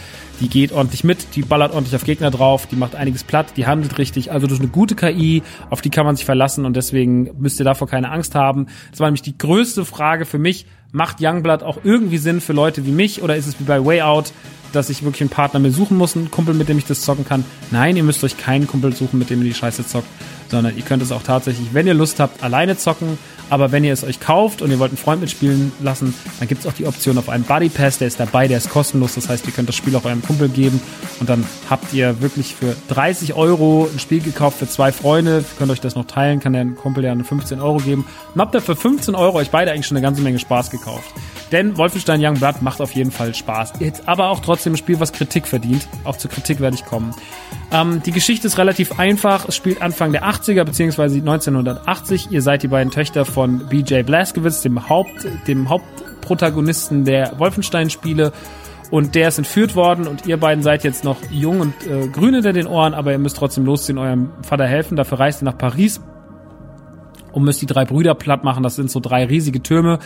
Die geht ordentlich mit, die ballert ordentlich auf Gegner drauf, die macht einiges platt, die handelt richtig. Also das ist eine gute KI, auf die kann man sich verlassen und deswegen müsst ihr davor keine Angst haben. Das war nämlich die größte Frage für mich. Macht Youngblood auch irgendwie Sinn für Leute wie mich oder ist es wie bei Way Out, dass ich wirklich einen Partner mir suchen muss, einen Kumpel, mit dem ich das zocken kann? Nein, ihr müsst euch keinen Kumpel suchen, mit dem ihr die Scheiße zockt, sondern ihr könnt es auch tatsächlich, wenn ihr Lust habt, alleine zocken. Aber wenn ihr es euch kauft und ihr wollt einen Freund mitspielen lassen, dann gibt es auch die Option auf einen Buddy Pass, der ist dabei, der ist kostenlos. Das heißt, ihr könnt das Spiel auch eurem Kumpel geben und dann habt ihr wirklich für 30 Euro ein Spiel gekauft für zwei Freunde. Könnt euch das noch teilen, kann der Kumpel ja 15 Euro geben. Und habt ihr für 15 Euro euch beide eigentlich schon eine ganze Menge Spaß gekauft. Denn Wolfenstein Young Blood macht auf jeden Fall Spaß. Jetzt aber auch trotzdem ein Spiel, was Kritik verdient. Auch zur Kritik werde ich kommen. Ähm, die Geschichte ist relativ einfach. Es spielt Anfang der 80er beziehungsweise 1980. Ihr seid die beiden Töchter von BJ Blazkowicz, dem Haupt, dem Hauptprotagonisten der Wolfenstein-Spiele. Und der ist entführt worden und ihr beiden seid jetzt noch jung und äh, grün hinter den Ohren, aber ihr müsst trotzdem losziehen, eurem Vater helfen. Dafür reist ihr nach Paris und müsst die drei Brüder platt machen. Das sind so drei riesige Türme,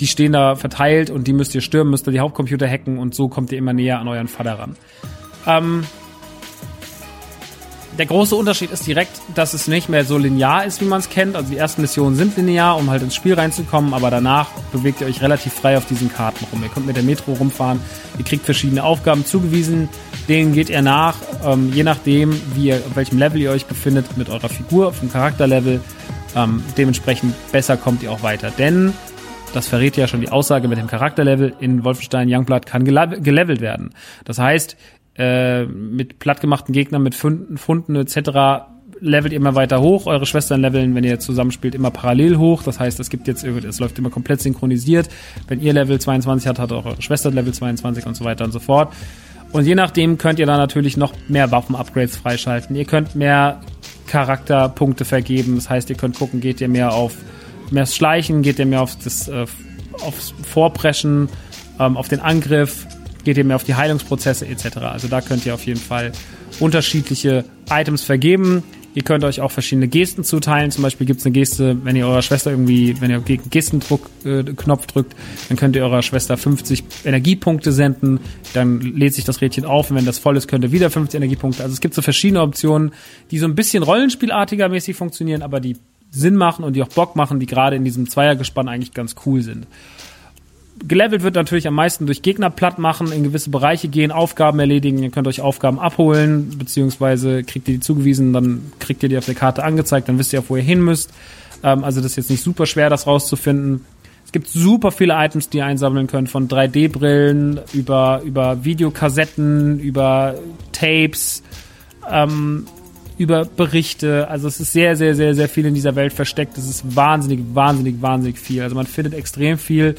die stehen da verteilt und die müsst ihr stürmen, müsst ihr die Hauptcomputer hacken und so kommt ihr immer näher an euren Vater ran. Ähm, der große Unterschied ist direkt, dass es nicht mehr so linear ist, wie man es kennt. Also die ersten Missionen sind linear, um halt ins Spiel reinzukommen, aber danach bewegt ihr euch relativ frei auf diesen Karten rum. Ihr könnt mit der Metro rumfahren, ihr kriegt verschiedene Aufgaben zugewiesen, denen geht ihr nach, ähm, je nachdem, wie ihr, auf welchem Level ihr euch befindet mit eurer Figur, dem Charakterlevel. Ähm, dementsprechend besser kommt ihr auch weiter. Denn das verrät ja schon die Aussage mit dem Charakterlevel. In Wolfenstein Youngblood kann gelevelt werden. Das heißt, äh, mit plattgemachten Gegnern, mit Funden, Funden etc. levelt ihr immer weiter hoch. Eure Schwestern leveln, wenn ihr zusammenspielt, immer parallel hoch. Das heißt, es gibt jetzt, es läuft immer komplett synchronisiert. Wenn ihr Level 22 habt, hat auch eure Schwester Level 22 und so weiter und so fort. Und je nachdem könnt ihr dann natürlich noch mehr Waffen-Upgrades freischalten. Ihr könnt mehr Charakterpunkte vergeben. Das heißt, ihr könnt gucken, geht ihr mehr auf mehr Schleichen, geht ihr mehr auf das äh, aufs Vorpreschen, ähm, auf den Angriff, geht ihr mehr auf die Heilungsprozesse etc. Also da könnt ihr auf jeden Fall unterschiedliche Items vergeben. Ihr könnt euch auch verschiedene Gesten zuteilen. Zum Beispiel gibt es eine Geste, wenn ihr eurer Schwester irgendwie, wenn ihr gegen Gestendruck äh, drückt, dann könnt ihr eurer Schwester 50 Energiepunkte senden. Dann lädt sich das Rädchen auf und wenn das voll ist, könnt ihr wieder 50 Energiepunkte. Also es gibt so verschiedene Optionen, die so ein bisschen rollenspielartiger mäßig funktionieren, aber die Sinn machen und die auch Bock machen, die gerade in diesem Zweiergespann eigentlich ganz cool sind gelevelt wird natürlich am meisten durch Gegner platt machen, in gewisse Bereiche gehen, Aufgaben erledigen. Ihr könnt euch Aufgaben abholen, beziehungsweise kriegt ihr die zugewiesen, dann kriegt ihr die auf der Karte angezeigt, dann wisst ihr auch, wo ihr hin müsst. Ähm, also das ist jetzt nicht super schwer, das rauszufinden. Es gibt super viele Items, die ihr einsammeln könnt, von 3D-Brillen über, über Videokassetten, über Tapes, ähm, über Berichte. Also es ist sehr, sehr, sehr, sehr viel in dieser Welt versteckt. Es ist wahnsinnig, wahnsinnig, wahnsinnig viel. Also man findet extrem viel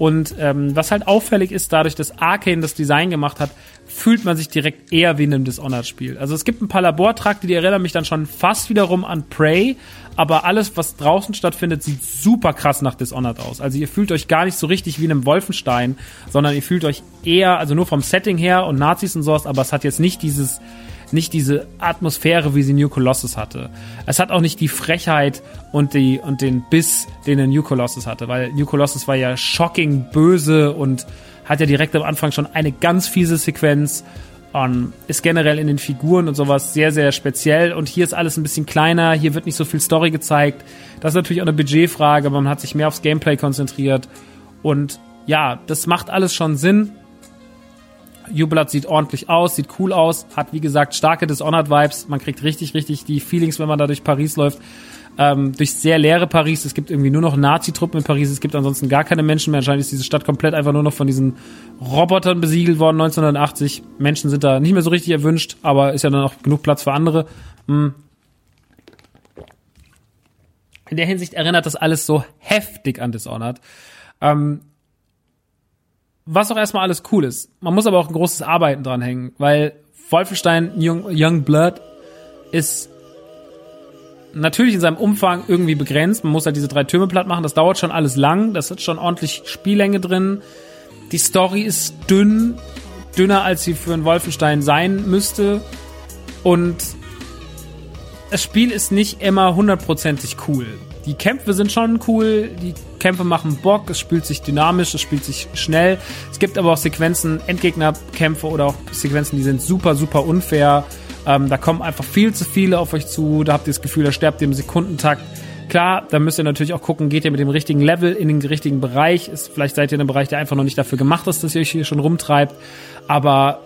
und ähm, was halt auffällig ist, dadurch, dass Arcane das Design gemacht hat, fühlt man sich direkt eher wie in einem Dishonored-Spiel. Also es gibt ein paar Labortrakte, die erinnern mich dann schon fast wiederum an Prey, aber alles, was draußen stattfindet, sieht super krass nach Dishonored aus. Also ihr fühlt euch gar nicht so richtig wie in einem Wolfenstein, sondern ihr fühlt euch eher, also nur vom Setting her und Nazis und sowas, aber es hat jetzt nicht dieses nicht diese Atmosphäre, wie sie New Colossus hatte. Es hat auch nicht die Frechheit und, die, und den Biss, den der New Colossus hatte, weil New Colossus war ja shocking böse und hat ja direkt am Anfang schon eine ganz fiese Sequenz. Um, ist generell in den Figuren und sowas sehr, sehr speziell. Und hier ist alles ein bisschen kleiner, hier wird nicht so viel Story gezeigt. Das ist natürlich auch eine Budgetfrage, aber man hat sich mehr aufs Gameplay konzentriert. Und ja, das macht alles schon Sinn. Jublat sieht ordentlich aus, sieht cool aus, hat wie gesagt starke Dishonored-Vibes. Man kriegt richtig, richtig die Feelings, wenn man da durch Paris läuft. ähm, durch sehr leere Paris. Es gibt irgendwie nur noch Nazi-Truppen in Paris. Es gibt ansonsten gar keine Menschen mehr. Anscheinend ist diese Stadt komplett einfach nur noch von diesen Robotern besiegelt worden 1980. Menschen sind da nicht mehr so richtig erwünscht, aber ist ja dann auch genug Platz für andere. Hm. In der Hinsicht erinnert das alles so heftig an Dishonored. Ähm, was auch erstmal alles cool ist. Man muss aber auch ein großes Arbeiten dranhängen, weil Wolfenstein Young, Young Blood ist natürlich in seinem Umfang irgendwie begrenzt. Man muss halt diese drei Türme platt machen. Das dauert schon alles lang. Das hat schon ordentlich Spiellänge drin. Die Story ist dünn, dünner als sie für einen Wolfenstein sein müsste. Und das Spiel ist nicht immer hundertprozentig cool. Die Kämpfe sind schon cool, die Kämpfe machen Bock, es spielt sich dynamisch, es spielt sich schnell. Es gibt aber auch Sequenzen, Endgegnerkämpfe oder auch Sequenzen, die sind super, super unfair. Ähm, da kommen einfach viel zu viele auf euch zu. Da habt ihr das Gefühl, da sterbt ihr im Sekundentakt. Klar, da müsst ihr natürlich auch gucken, geht ihr mit dem richtigen Level in den richtigen Bereich. Ist, vielleicht seid ihr in einem Bereich, der einfach noch nicht dafür gemacht ist, dass ihr euch hier schon rumtreibt. Aber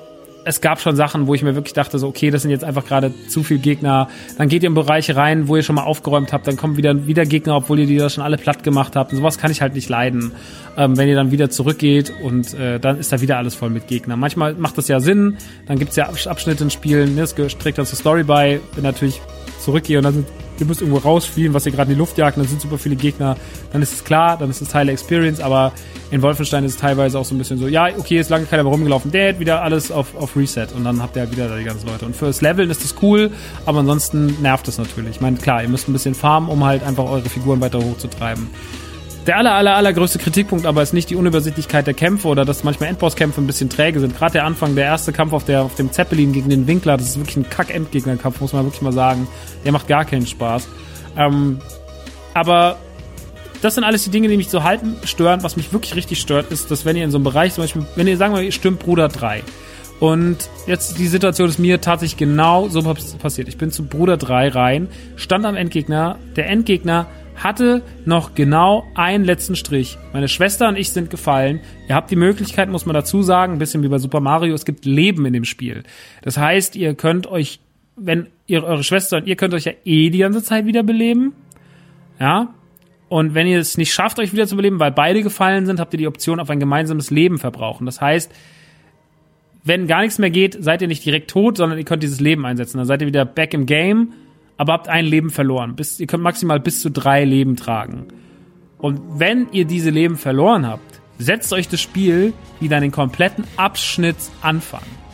es gab schon Sachen, wo ich mir wirklich dachte, so, okay, das sind jetzt einfach gerade zu viel Gegner. Dann geht ihr in Bereiche rein, wo ihr schon mal aufgeräumt habt, dann kommen wieder, wieder Gegner, obwohl ihr die da schon alle platt gemacht habt. Und sowas kann ich halt nicht leiden. Ähm, wenn ihr dann wieder zurückgeht und äh, dann ist da wieder alles voll mit Gegnern. Manchmal macht das ja Sinn, dann gibt's ja Abschnitte in Spielen, ne, das trägt dann zur Story bei, wenn natürlich zurückgehe und dann sind, ihr müsst irgendwo rausfliehen, was ihr gerade in die Luft jagt, dann sind super viele Gegner, dann ist es klar, dann ist es Teil der Experience, aber in Wolfenstein ist es teilweise auch so ein bisschen so, ja, okay, ist lange keiner mehr rumgelaufen, Dad, wieder alles auf, auf Reset und dann habt ihr halt wieder da die ganzen Leute. Und fürs Leveln ist das cool, aber ansonsten nervt es natürlich. Ich meine, klar, ihr müsst ein bisschen farmen, um halt einfach eure Figuren weiter hochzutreiben. Der aller, aller, allergrößte Kritikpunkt aber ist nicht die Unübersichtlichkeit der Kämpfe oder dass manchmal Endbosskämpfe ein bisschen träge sind. Gerade der Anfang, der erste Kampf auf, der, auf dem Zeppelin gegen den Winkler, das ist wirklich ein Kack-Endgegnerkampf, muss man wirklich mal sagen. Der macht gar keinen Spaß. Ähm, aber das sind alles die Dinge, die mich so halten stören. Was mich wirklich richtig stört, ist, dass wenn ihr in so einem Bereich, zum Beispiel, wenn ihr sagen wir, ihr stimmt Bruder 3 und jetzt die Situation ist mir tatsächlich genau so passiert. Ich bin zu Bruder 3 rein, stand am Endgegner, der Endgegner hatte noch genau einen letzten Strich. Meine Schwester und ich sind gefallen. Ihr habt die Möglichkeit, muss man dazu sagen, ein bisschen wie bei Super Mario, es gibt Leben in dem Spiel. Das heißt, ihr könnt euch, wenn ihr eure Schwester und ihr könnt euch ja eh die ganze Zeit wiederbeleben. Ja? Und wenn ihr es nicht schafft, euch wiederzubeleben, weil beide gefallen sind, habt ihr die Option auf ein gemeinsames Leben verbrauchen. Das heißt, wenn gar nichts mehr geht, seid ihr nicht direkt tot, sondern ihr könnt dieses Leben einsetzen. Dann seid ihr wieder back im Game aber habt ein Leben verloren. Bis, ihr könnt maximal bis zu drei Leben tragen. Und wenn ihr diese Leben verloren habt, setzt euch das Spiel wieder den kompletten Abschnitt anfangen.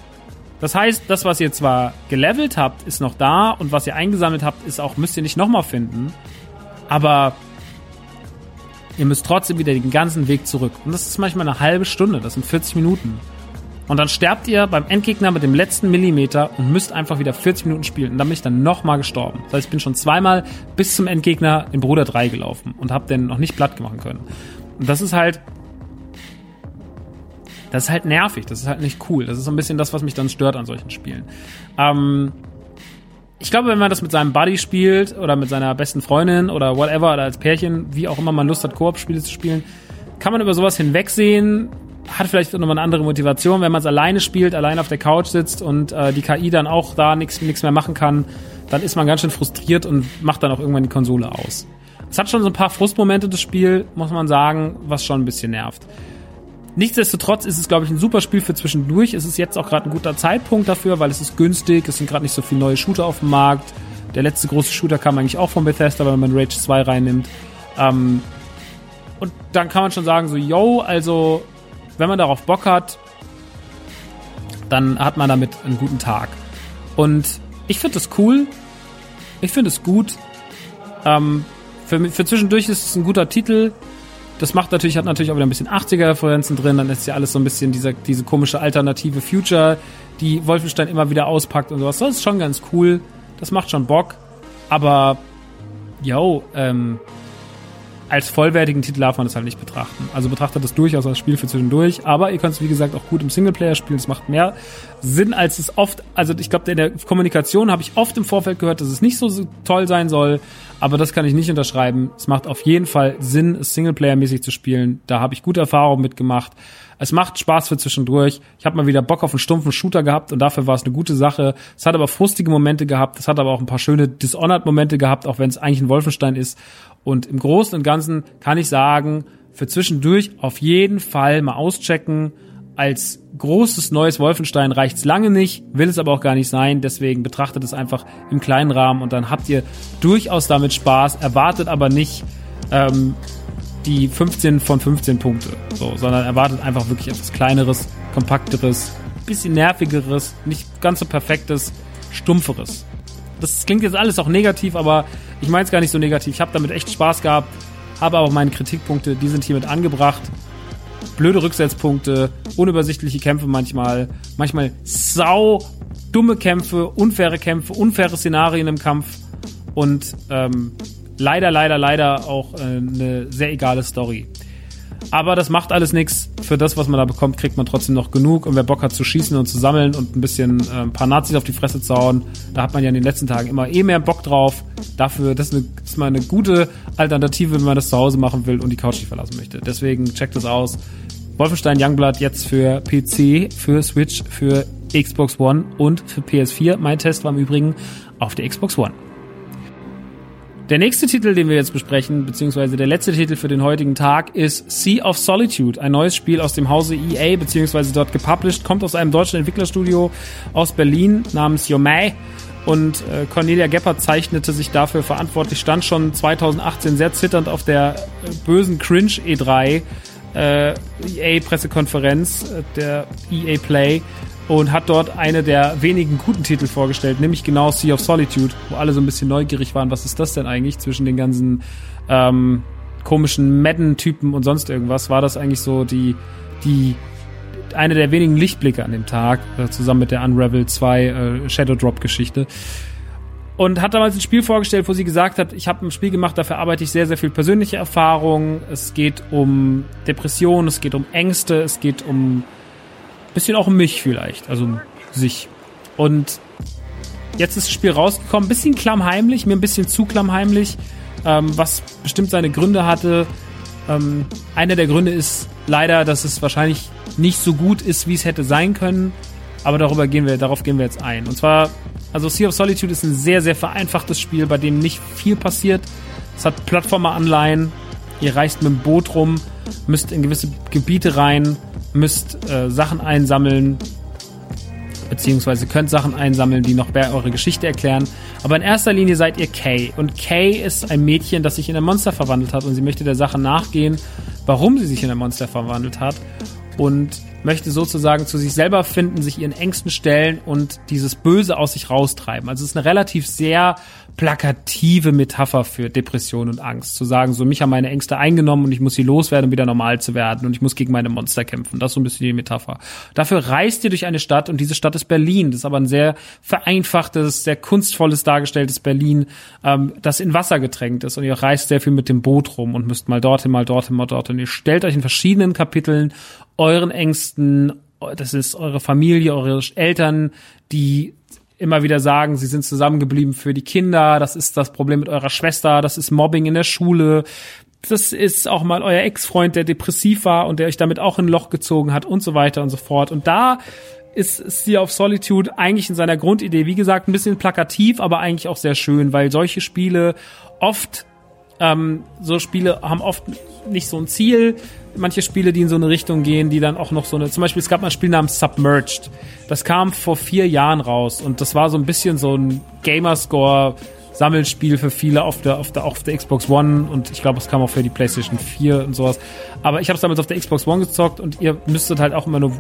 Das heißt, das, was ihr zwar gelevelt habt, ist noch da und was ihr eingesammelt habt, ist auch, müsst ihr nicht nochmal finden. Aber ihr müsst trotzdem wieder den ganzen Weg zurück. Und das ist manchmal eine halbe Stunde, das sind 40 Minuten. Und dann sterbt ihr beim Endgegner mit dem letzten Millimeter und müsst einfach wieder 40 Minuten spielen. Und dann bin ich dann nochmal gestorben. Das heißt, ich bin schon zweimal bis zum Endgegner in Bruder 3 gelaufen und hab den noch nicht platt machen können. Und das ist halt. Das ist halt nervig, das ist halt nicht cool. Das ist so ein bisschen das, was mich dann stört an solchen Spielen. Ähm, ich glaube, wenn man das mit seinem Buddy spielt oder mit seiner besten Freundin oder whatever oder als Pärchen, wie auch immer man Lust hat, Koop-Spiele zu spielen, kann man über sowas hinwegsehen, hat vielleicht nochmal eine andere Motivation, wenn man es alleine spielt, allein auf der Couch sitzt und äh, die KI dann auch da nichts mehr machen kann, dann ist man ganz schön frustriert und macht dann auch irgendwann die Konsole aus. Es hat schon so ein paar Frustmomente, das Spiel, muss man sagen, was schon ein bisschen nervt. Nichtsdestotrotz ist es, glaube ich, ein super Spiel für zwischendurch. Es ist jetzt auch gerade ein guter Zeitpunkt dafür, weil es ist günstig, es sind gerade nicht so viele neue Shooter auf dem Markt. Der letzte große Shooter kam eigentlich auch von Bethesda, wenn man Rage 2 reinnimmt. Ähm, und dann kann man schon sagen, so, yo, also wenn man darauf Bock hat, dann hat man damit einen guten Tag. Und ich finde das cool. Ich finde es gut. Ähm, für, für zwischendurch ist es ein guter Titel. Das macht natürlich, hat natürlich auch wieder ein bisschen 80er-Referenzen drin. Dann ist ja alles so ein bisschen dieser, diese komische alternative Future, die Wolfenstein immer wieder auspackt und sowas. Das ist schon ganz cool. Das macht schon Bock. Aber, yo, ähm, als vollwertigen Titel darf man das halt nicht betrachten. Also betrachtet das durchaus als Spiel für zwischendurch, aber ihr könnt es wie gesagt auch gut im Singleplayer spielen. Es macht mehr Sinn, als es oft, also ich glaube, in der Kommunikation habe ich oft im Vorfeld gehört, dass es nicht so toll sein soll, aber das kann ich nicht unterschreiben. Es macht auf jeden Fall Sinn, es Singleplayer-mäßig zu spielen. Da habe ich gute Erfahrungen mitgemacht. Es macht Spaß für zwischendurch. Ich habe mal wieder Bock auf einen stumpfen Shooter gehabt und dafür war es eine gute Sache. Es hat aber frustige Momente gehabt. Es hat aber auch ein paar schöne Dishonored-Momente gehabt, auch wenn es eigentlich ein Wolfenstein ist. Und im Großen und Ganzen kann ich sagen, für zwischendurch auf jeden Fall mal auschecken. Als großes neues Wolfenstein reicht's lange nicht, will es aber auch gar nicht sein. Deswegen betrachtet es einfach im kleinen Rahmen und dann habt ihr durchaus damit Spaß. Erwartet aber nicht ähm, die 15 von 15 Punkte, so, sondern erwartet einfach wirklich etwas kleineres, kompakteres, bisschen nervigeres, nicht ganz so perfektes, stumpferes. Das klingt jetzt alles auch negativ, aber ich meine es gar nicht so negativ. Ich habe damit echt Spaß gehabt, habe aber meine Kritikpunkte, die sind hiermit angebracht. Blöde Rücksetzpunkte, unübersichtliche Kämpfe manchmal, manchmal sau dumme Kämpfe, unfaire Kämpfe, unfaire Szenarien im Kampf und ähm, leider, leider, leider auch äh, eine sehr egale Story. Aber das macht alles nichts. Für das, was man da bekommt, kriegt man trotzdem noch genug. Und wer Bock hat zu schießen und zu sammeln und ein bisschen äh, ein paar Nazis auf die Fresse zu hauen, da hat man ja in den letzten Tagen immer eh mehr Bock drauf. Dafür, das ist, eine, das ist mal eine gute Alternative, wenn man das zu Hause machen will und die Couch nicht verlassen möchte. Deswegen checkt es aus. Wolfenstein Youngblood jetzt für PC, für Switch, für Xbox One und für PS4. Mein Test war im Übrigen auf der Xbox One. Der nächste Titel, den wir jetzt besprechen, beziehungsweise der letzte Titel für den heutigen Tag, ist Sea of Solitude, ein neues Spiel aus dem Hause EA, beziehungsweise dort gepublished, kommt aus einem deutschen Entwicklerstudio aus Berlin namens Yomei. Und äh, Cornelia Geppert zeichnete sich dafür verantwortlich, stand schon 2018 sehr zitternd auf der äh, bösen Cringe E3 äh, EA-Pressekonferenz, äh, der EA Play, und hat dort eine der wenigen guten Titel vorgestellt, nämlich genau Sea of Solitude, wo alle so ein bisschen neugierig waren, was ist das denn eigentlich zwischen den ganzen ähm, komischen Madden-Typen und sonst irgendwas, war das eigentlich so die, die eine der wenigen Lichtblicke an dem Tag, äh, zusammen mit der Unravel 2 äh, Shadow Drop Geschichte. Und hat damals ein Spiel vorgestellt, wo sie gesagt hat, ich habe ein Spiel gemacht, dafür arbeite ich sehr, sehr viel persönliche Erfahrung. Es geht um Depressionen, es geht um Ängste, es geht um bisschen auch mich vielleicht, also sich. Und jetzt ist das Spiel rausgekommen, bisschen klammheimlich, mir ein bisschen zu klammheimlich, ähm, was bestimmt seine Gründe hatte. Ähm, einer der Gründe ist leider, dass es wahrscheinlich nicht so gut ist, wie es hätte sein können. Aber darüber gehen wir, darauf gehen wir jetzt ein. Und zwar, also Sea of Solitude ist ein sehr, sehr vereinfachtes Spiel, bei dem nicht viel passiert. Es hat Plattformer-Anleihen. Ihr reist mit dem Boot rum, müsst in gewisse Gebiete rein, müsst äh, Sachen einsammeln, beziehungsweise könnt Sachen einsammeln, die noch eure Geschichte erklären. Aber in erster Linie seid ihr Kay. Und Kay ist ein Mädchen, das sich in ein Monster verwandelt hat und sie möchte der Sache nachgehen, warum sie sich in ein Monster verwandelt hat. Und möchte sozusagen zu sich selber finden, sich ihren Ängsten stellen und dieses Böse aus sich raustreiben. Also es ist eine relativ sehr plakative Metapher für Depression und Angst. Zu sagen, so mich haben meine Ängste eingenommen und ich muss sie loswerden, um wieder normal zu werden und ich muss gegen meine Monster kämpfen. Das ist so ein bisschen die Metapher. Dafür reist ihr durch eine Stadt und diese Stadt ist Berlin. Das ist aber ein sehr vereinfachtes, sehr kunstvolles dargestelltes Berlin, ähm, das in Wasser getränkt ist und ihr reist sehr viel mit dem Boot rum und müsst mal dorthin, mal dorthin, mal dorthin. Ihr stellt euch in verschiedenen Kapiteln euren Ängsten, das ist eure Familie, eure Eltern, die immer wieder sagen, sie sind zusammengeblieben für die Kinder, das ist das Problem mit eurer Schwester, das ist Mobbing in der Schule, das ist auch mal euer Ex-Freund, der depressiv war und der euch damit auch in ein Loch gezogen hat und so weiter und so fort. Und da ist Sea of Solitude eigentlich in seiner Grundidee, wie gesagt, ein bisschen plakativ, aber eigentlich auch sehr schön, weil solche Spiele oft, ähm, so Spiele haben oft nicht so ein Ziel, manche Spiele, die in so eine Richtung gehen, die dann auch noch so eine, zum Beispiel es gab mal ein Spiel namens Submerged. Das kam vor vier Jahren raus und das war so ein bisschen so ein Gamerscore Sammelspiel für viele auf der, auf der, auf der Xbox One und ich glaube, es kam auch für die PlayStation 4 und sowas. Aber ich habe es damals auf der Xbox One gezockt und ihr müsstet halt auch immer nur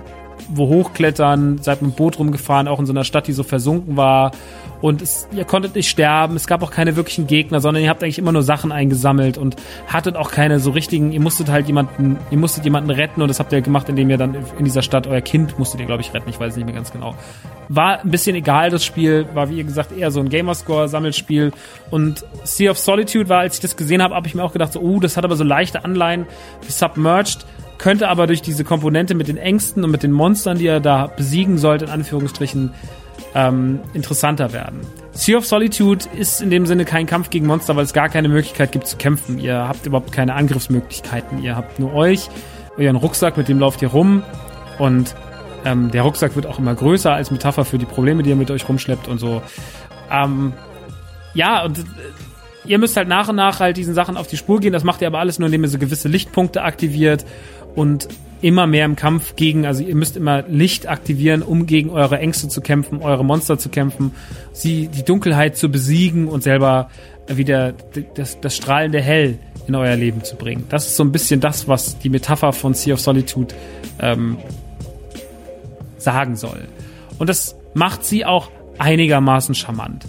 wo hochklettern, seid mit dem Boot rumgefahren, auch in so einer Stadt, die so versunken war und es, ihr konntet nicht sterben, es gab auch keine wirklichen Gegner, sondern ihr habt eigentlich immer nur Sachen eingesammelt und hattet auch keine so richtigen, ihr musstet halt jemanden, ihr musstet jemanden retten und das habt ihr gemacht, indem ihr dann in dieser Stadt euer Kind musstet ihr, glaube ich, retten, ich weiß nicht mehr ganz genau. War ein bisschen egal, das Spiel, war wie ihr gesagt eher so ein Gamerscore-Sammelspiel und Sea of Solitude war, als ich das gesehen habe, habe ich mir auch gedacht, so, uh, das hat aber so leichte Anleihen wie Submerged, könnte aber durch diese Komponente mit den Ängsten und mit den Monstern, die ihr da besiegen sollt, in Anführungsstrichen, ähm, interessanter werden. Sea of Solitude ist in dem Sinne kein Kampf gegen Monster, weil es gar keine Möglichkeit gibt zu kämpfen. Ihr habt überhaupt keine Angriffsmöglichkeiten. Ihr habt nur euch, euren Rucksack, mit dem lauft ihr rum und ähm, der Rucksack wird auch immer größer als Metapher für die Probleme, die ihr mit euch rumschleppt und so. Ähm, ja, und äh, ihr müsst halt nach und nach halt diesen Sachen auf die Spur gehen. Das macht ihr aber alles nur, indem ihr so gewisse Lichtpunkte aktiviert und immer mehr im Kampf gegen, also ihr müsst immer Licht aktivieren, um gegen eure Ängste zu kämpfen, eure Monster zu kämpfen, sie die Dunkelheit zu besiegen und selber wieder das, das strahlende Hell in euer Leben zu bringen. Das ist so ein bisschen das, was die Metapher von Sea of Solitude ähm, sagen soll. Und das macht sie auch einigermaßen charmant.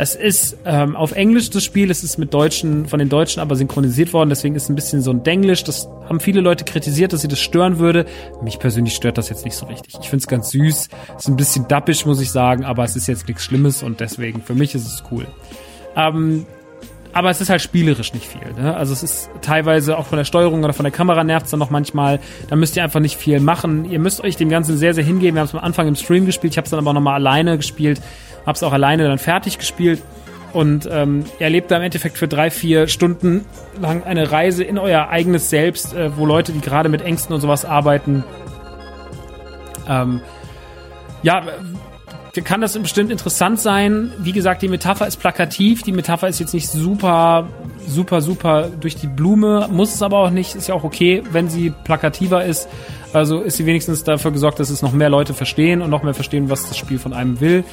Es ist ähm, auf Englisch das Spiel, es ist mit Deutschen, von den Deutschen aber synchronisiert worden, deswegen ist es ein bisschen so ein Denglisch. Das haben viele Leute kritisiert, dass sie das stören würde. Mich persönlich stört das jetzt nicht so richtig. Ich finde es ganz süß, es ist ein bisschen dappisch, muss ich sagen, aber es ist jetzt nichts Schlimmes und deswegen, für mich ist es cool. Ähm, aber es ist halt spielerisch nicht viel. Ne? Also es ist teilweise auch von der Steuerung oder von der Kamera nervt es dann noch manchmal. Da müsst ihr einfach nicht viel machen. Ihr müsst euch dem Ganzen sehr, sehr hingeben. Wir haben es am Anfang im Stream gespielt. Ich habe es dann aber nochmal alleine gespielt habe es auch alleine dann fertig gespielt und ähm, erlebt da im Endeffekt für drei, vier Stunden lang eine Reise in euer eigenes Selbst, äh, wo Leute, die gerade mit Ängsten und sowas arbeiten, ähm, ja, kann das bestimmt interessant sein. Wie gesagt, die Metapher ist plakativ. Die Metapher ist jetzt nicht super, super, super durch die Blume. Muss es aber auch nicht. Ist ja auch okay, wenn sie plakativer ist. Also ist sie wenigstens dafür gesorgt, dass es noch mehr Leute verstehen und noch mehr verstehen, was das Spiel von einem will.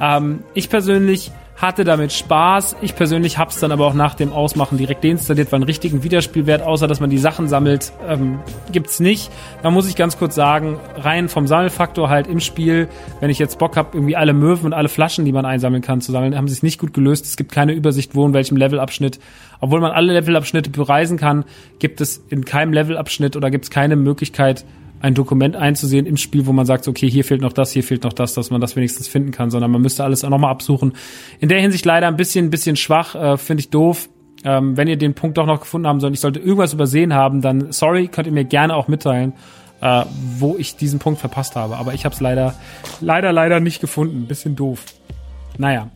Ähm, ich persönlich hatte damit Spaß. Ich persönlich habe es dann aber auch nach dem Ausmachen direkt deinstalliert, weil einen richtigen Wiederspielwert, außer dass man die Sachen sammelt, ähm, gibt's nicht. Da muss ich ganz kurz sagen, rein vom Sammelfaktor halt im Spiel, wenn ich jetzt Bock habe, irgendwie alle Möwen und alle Flaschen, die man einsammeln kann, zu sammeln, haben es nicht gut gelöst. Es gibt keine Übersicht, wo in welchem Levelabschnitt. Obwohl man alle Levelabschnitte bereisen kann, gibt es in keinem Levelabschnitt oder gibt es keine Möglichkeit, ein Dokument einzusehen im Spiel, wo man sagt, okay, hier fehlt noch das, hier fehlt noch das, dass man das wenigstens finden kann, sondern man müsste alles nochmal absuchen. In der Hinsicht leider ein bisschen, ein bisschen schwach, äh, finde ich doof. Ähm, wenn ihr den Punkt doch noch gefunden haben sollt, ich sollte irgendwas übersehen haben, dann sorry, könnt ihr mir gerne auch mitteilen, äh, wo ich diesen Punkt verpasst habe. Aber ich habe es leider, leider, leider nicht gefunden. Bisschen doof. Naja.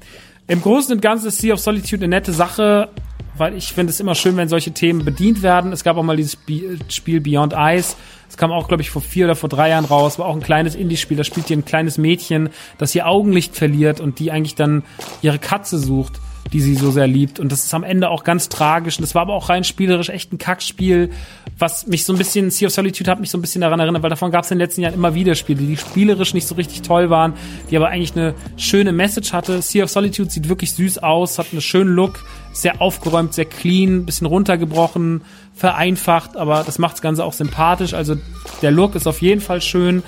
Im Großen und Ganzen ist Sea of Solitude eine nette Sache, weil ich finde es immer schön, wenn solche Themen bedient werden. Es gab auch mal dieses Spiel Beyond Eyes, das kam auch, glaube ich, vor vier oder vor drei Jahren raus. War auch ein kleines Indie-Spiel. Da spielt ihr ein kleines Mädchen, das ihr Augenlicht verliert und die eigentlich dann ihre Katze sucht die sie so sehr liebt. Und das ist am Ende auch ganz tragisch. Und das war aber auch rein spielerisch echt ein Kackspiel, was mich so ein bisschen, Sea of Solitude hat mich so ein bisschen daran erinnert, weil davon gab es in den letzten Jahren immer wieder Spiele, die spielerisch nicht so richtig toll waren, die aber eigentlich eine schöne Message hatte. Sea of Solitude sieht wirklich süß aus, hat einen schönen Look, sehr aufgeräumt, sehr clean, bisschen runtergebrochen, vereinfacht, aber das macht das Ganze auch sympathisch. Also der Look ist auf jeden Fall schön.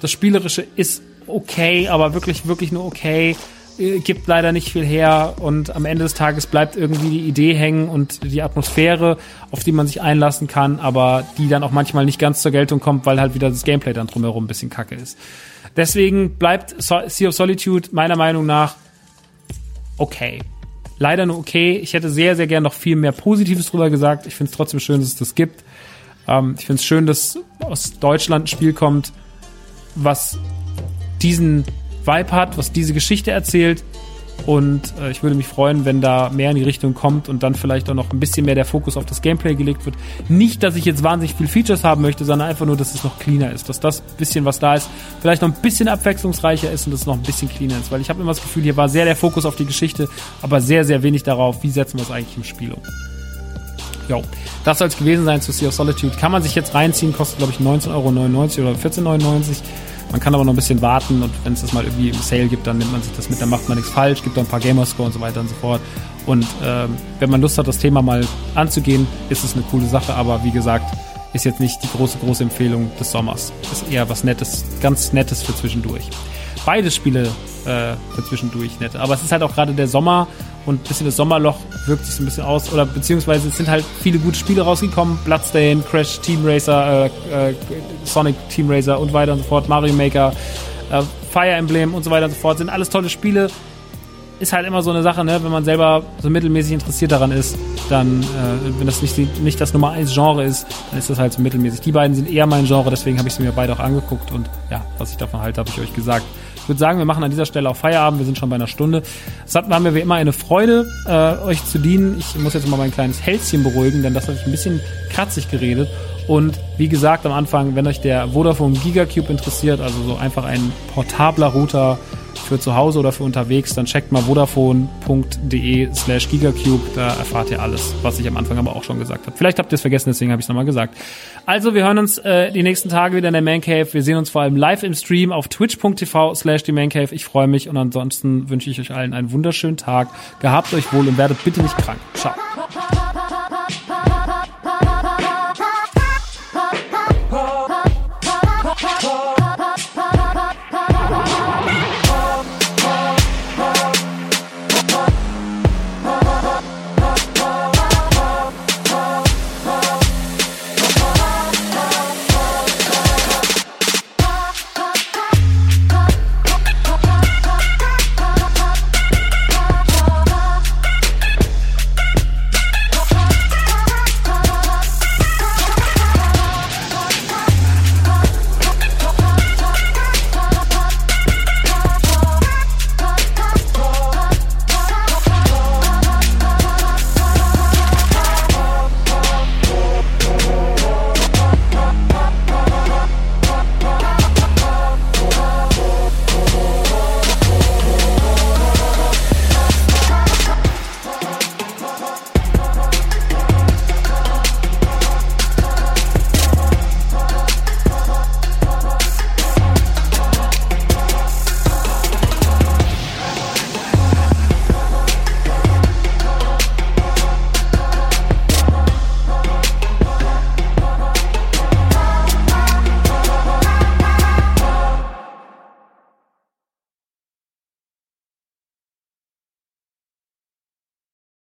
Das Spielerische ist okay, aber wirklich, wirklich nur okay. Äh, gibt leider nicht viel her und am Ende des Tages bleibt irgendwie die Idee hängen und die Atmosphäre, auf die man sich einlassen kann, aber die dann auch manchmal nicht ganz zur Geltung kommt, weil halt wieder das Gameplay dann drumherum ein bisschen kacke ist. Deswegen bleibt Sea of Solitude meiner Meinung nach okay. Leider nur okay. Ich hätte sehr, sehr gern noch viel mehr Positives drüber gesagt. Ich finde es trotzdem schön, dass es das gibt. Ähm, ich finde es schön, dass aus Deutschland ein Spiel kommt, was diesen Vibe hat, was diese Geschichte erzählt. Und äh, ich würde mich freuen, wenn da mehr in die Richtung kommt und dann vielleicht auch noch ein bisschen mehr der Fokus auf das Gameplay gelegt wird. Nicht, dass ich jetzt wahnsinnig viel Features haben möchte, sondern einfach nur, dass es noch cleaner ist. Dass das bisschen, was da ist, vielleicht noch ein bisschen abwechslungsreicher ist und dass es noch ein bisschen cleaner ist. Weil ich habe immer das Gefühl, hier war sehr der Fokus auf die Geschichte, aber sehr, sehr wenig darauf, wie setzen wir es eigentlich im Spiel um. Jo, das soll es gewesen sein zu Sea of Solitude. Kann man sich jetzt reinziehen, kostet glaube ich 19,99 Euro oder 14,99 Euro. Man kann aber noch ein bisschen warten und wenn es das mal irgendwie im Sale gibt, dann nimmt man sich das mit, dann macht man nichts falsch, gibt auch ein paar Gamerscore und so weiter und so fort. Und ähm, wenn man Lust hat, das Thema mal anzugehen, ist es eine coole Sache, aber wie gesagt, ist jetzt nicht die große, große Empfehlung des Sommers. Ist eher was Nettes, ganz Nettes für zwischendurch. beide Spiele äh, für zwischendurch nett. Aber es ist halt auch gerade der Sommer und ein bisschen das Sommerloch wirkt sich so ein bisschen aus. Oder beziehungsweise es sind halt viele gute Spiele rausgekommen. Bloodstain, Crash Team Racer, äh, äh, Sonic Team Racer und weiter und so fort, Mario Maker, äh, Fire Emblem und so weiter und so fort. Sind alles tolle Spiele. Ist halt immer so eine Sache, ne? wenn man selber so mittelmäßig interessiert daran ist, dann, äh, wenn das nicht, nicht das Nummer 1 Genre ist, dann ist das halt so mittelmäßig. Die beiden sind eher mein Genre, deswegen habe ich sie mir beide auch angeguckt und ja, was ich davon halte, habe ich euch gesagt. Ich würde sagen, wir machen an dieser Stelle auch Feierabend. Wir sind schon bei einer Stunde. Es hat, war mir wie immer eine Freude, äh, euch zu dienen. Ich muss jetzt mal mein kleines Hälschen beruhigen, denn das habe ich ein bisschen kratzig geredet. Und wie gesagt am Anfang, wenn euch der Vodafone Gigacube interessiert, also so einfach ein portabler Router für zu Hause oder für unterwegs, dann checkt mal vodafone.de slash gigacube. Da erfahrt ihr alles, was ich am Anfang aber auch schon gesagt habe. Vielleicht habt ihr es vergessen, deswegen habe ich es nochmal gesagt. Also, wir hören uns äh, die nächsten Tage wieder in der Man Cave. Wir sehen uns vor allem live im Stream auf twitch.tv slash die Cave. Ich freue mich und ansonsten wünsche ich euch allen einen wunderschönen Tag. Gehabt euch wohl und werdet bitte nicht krank. Ciao.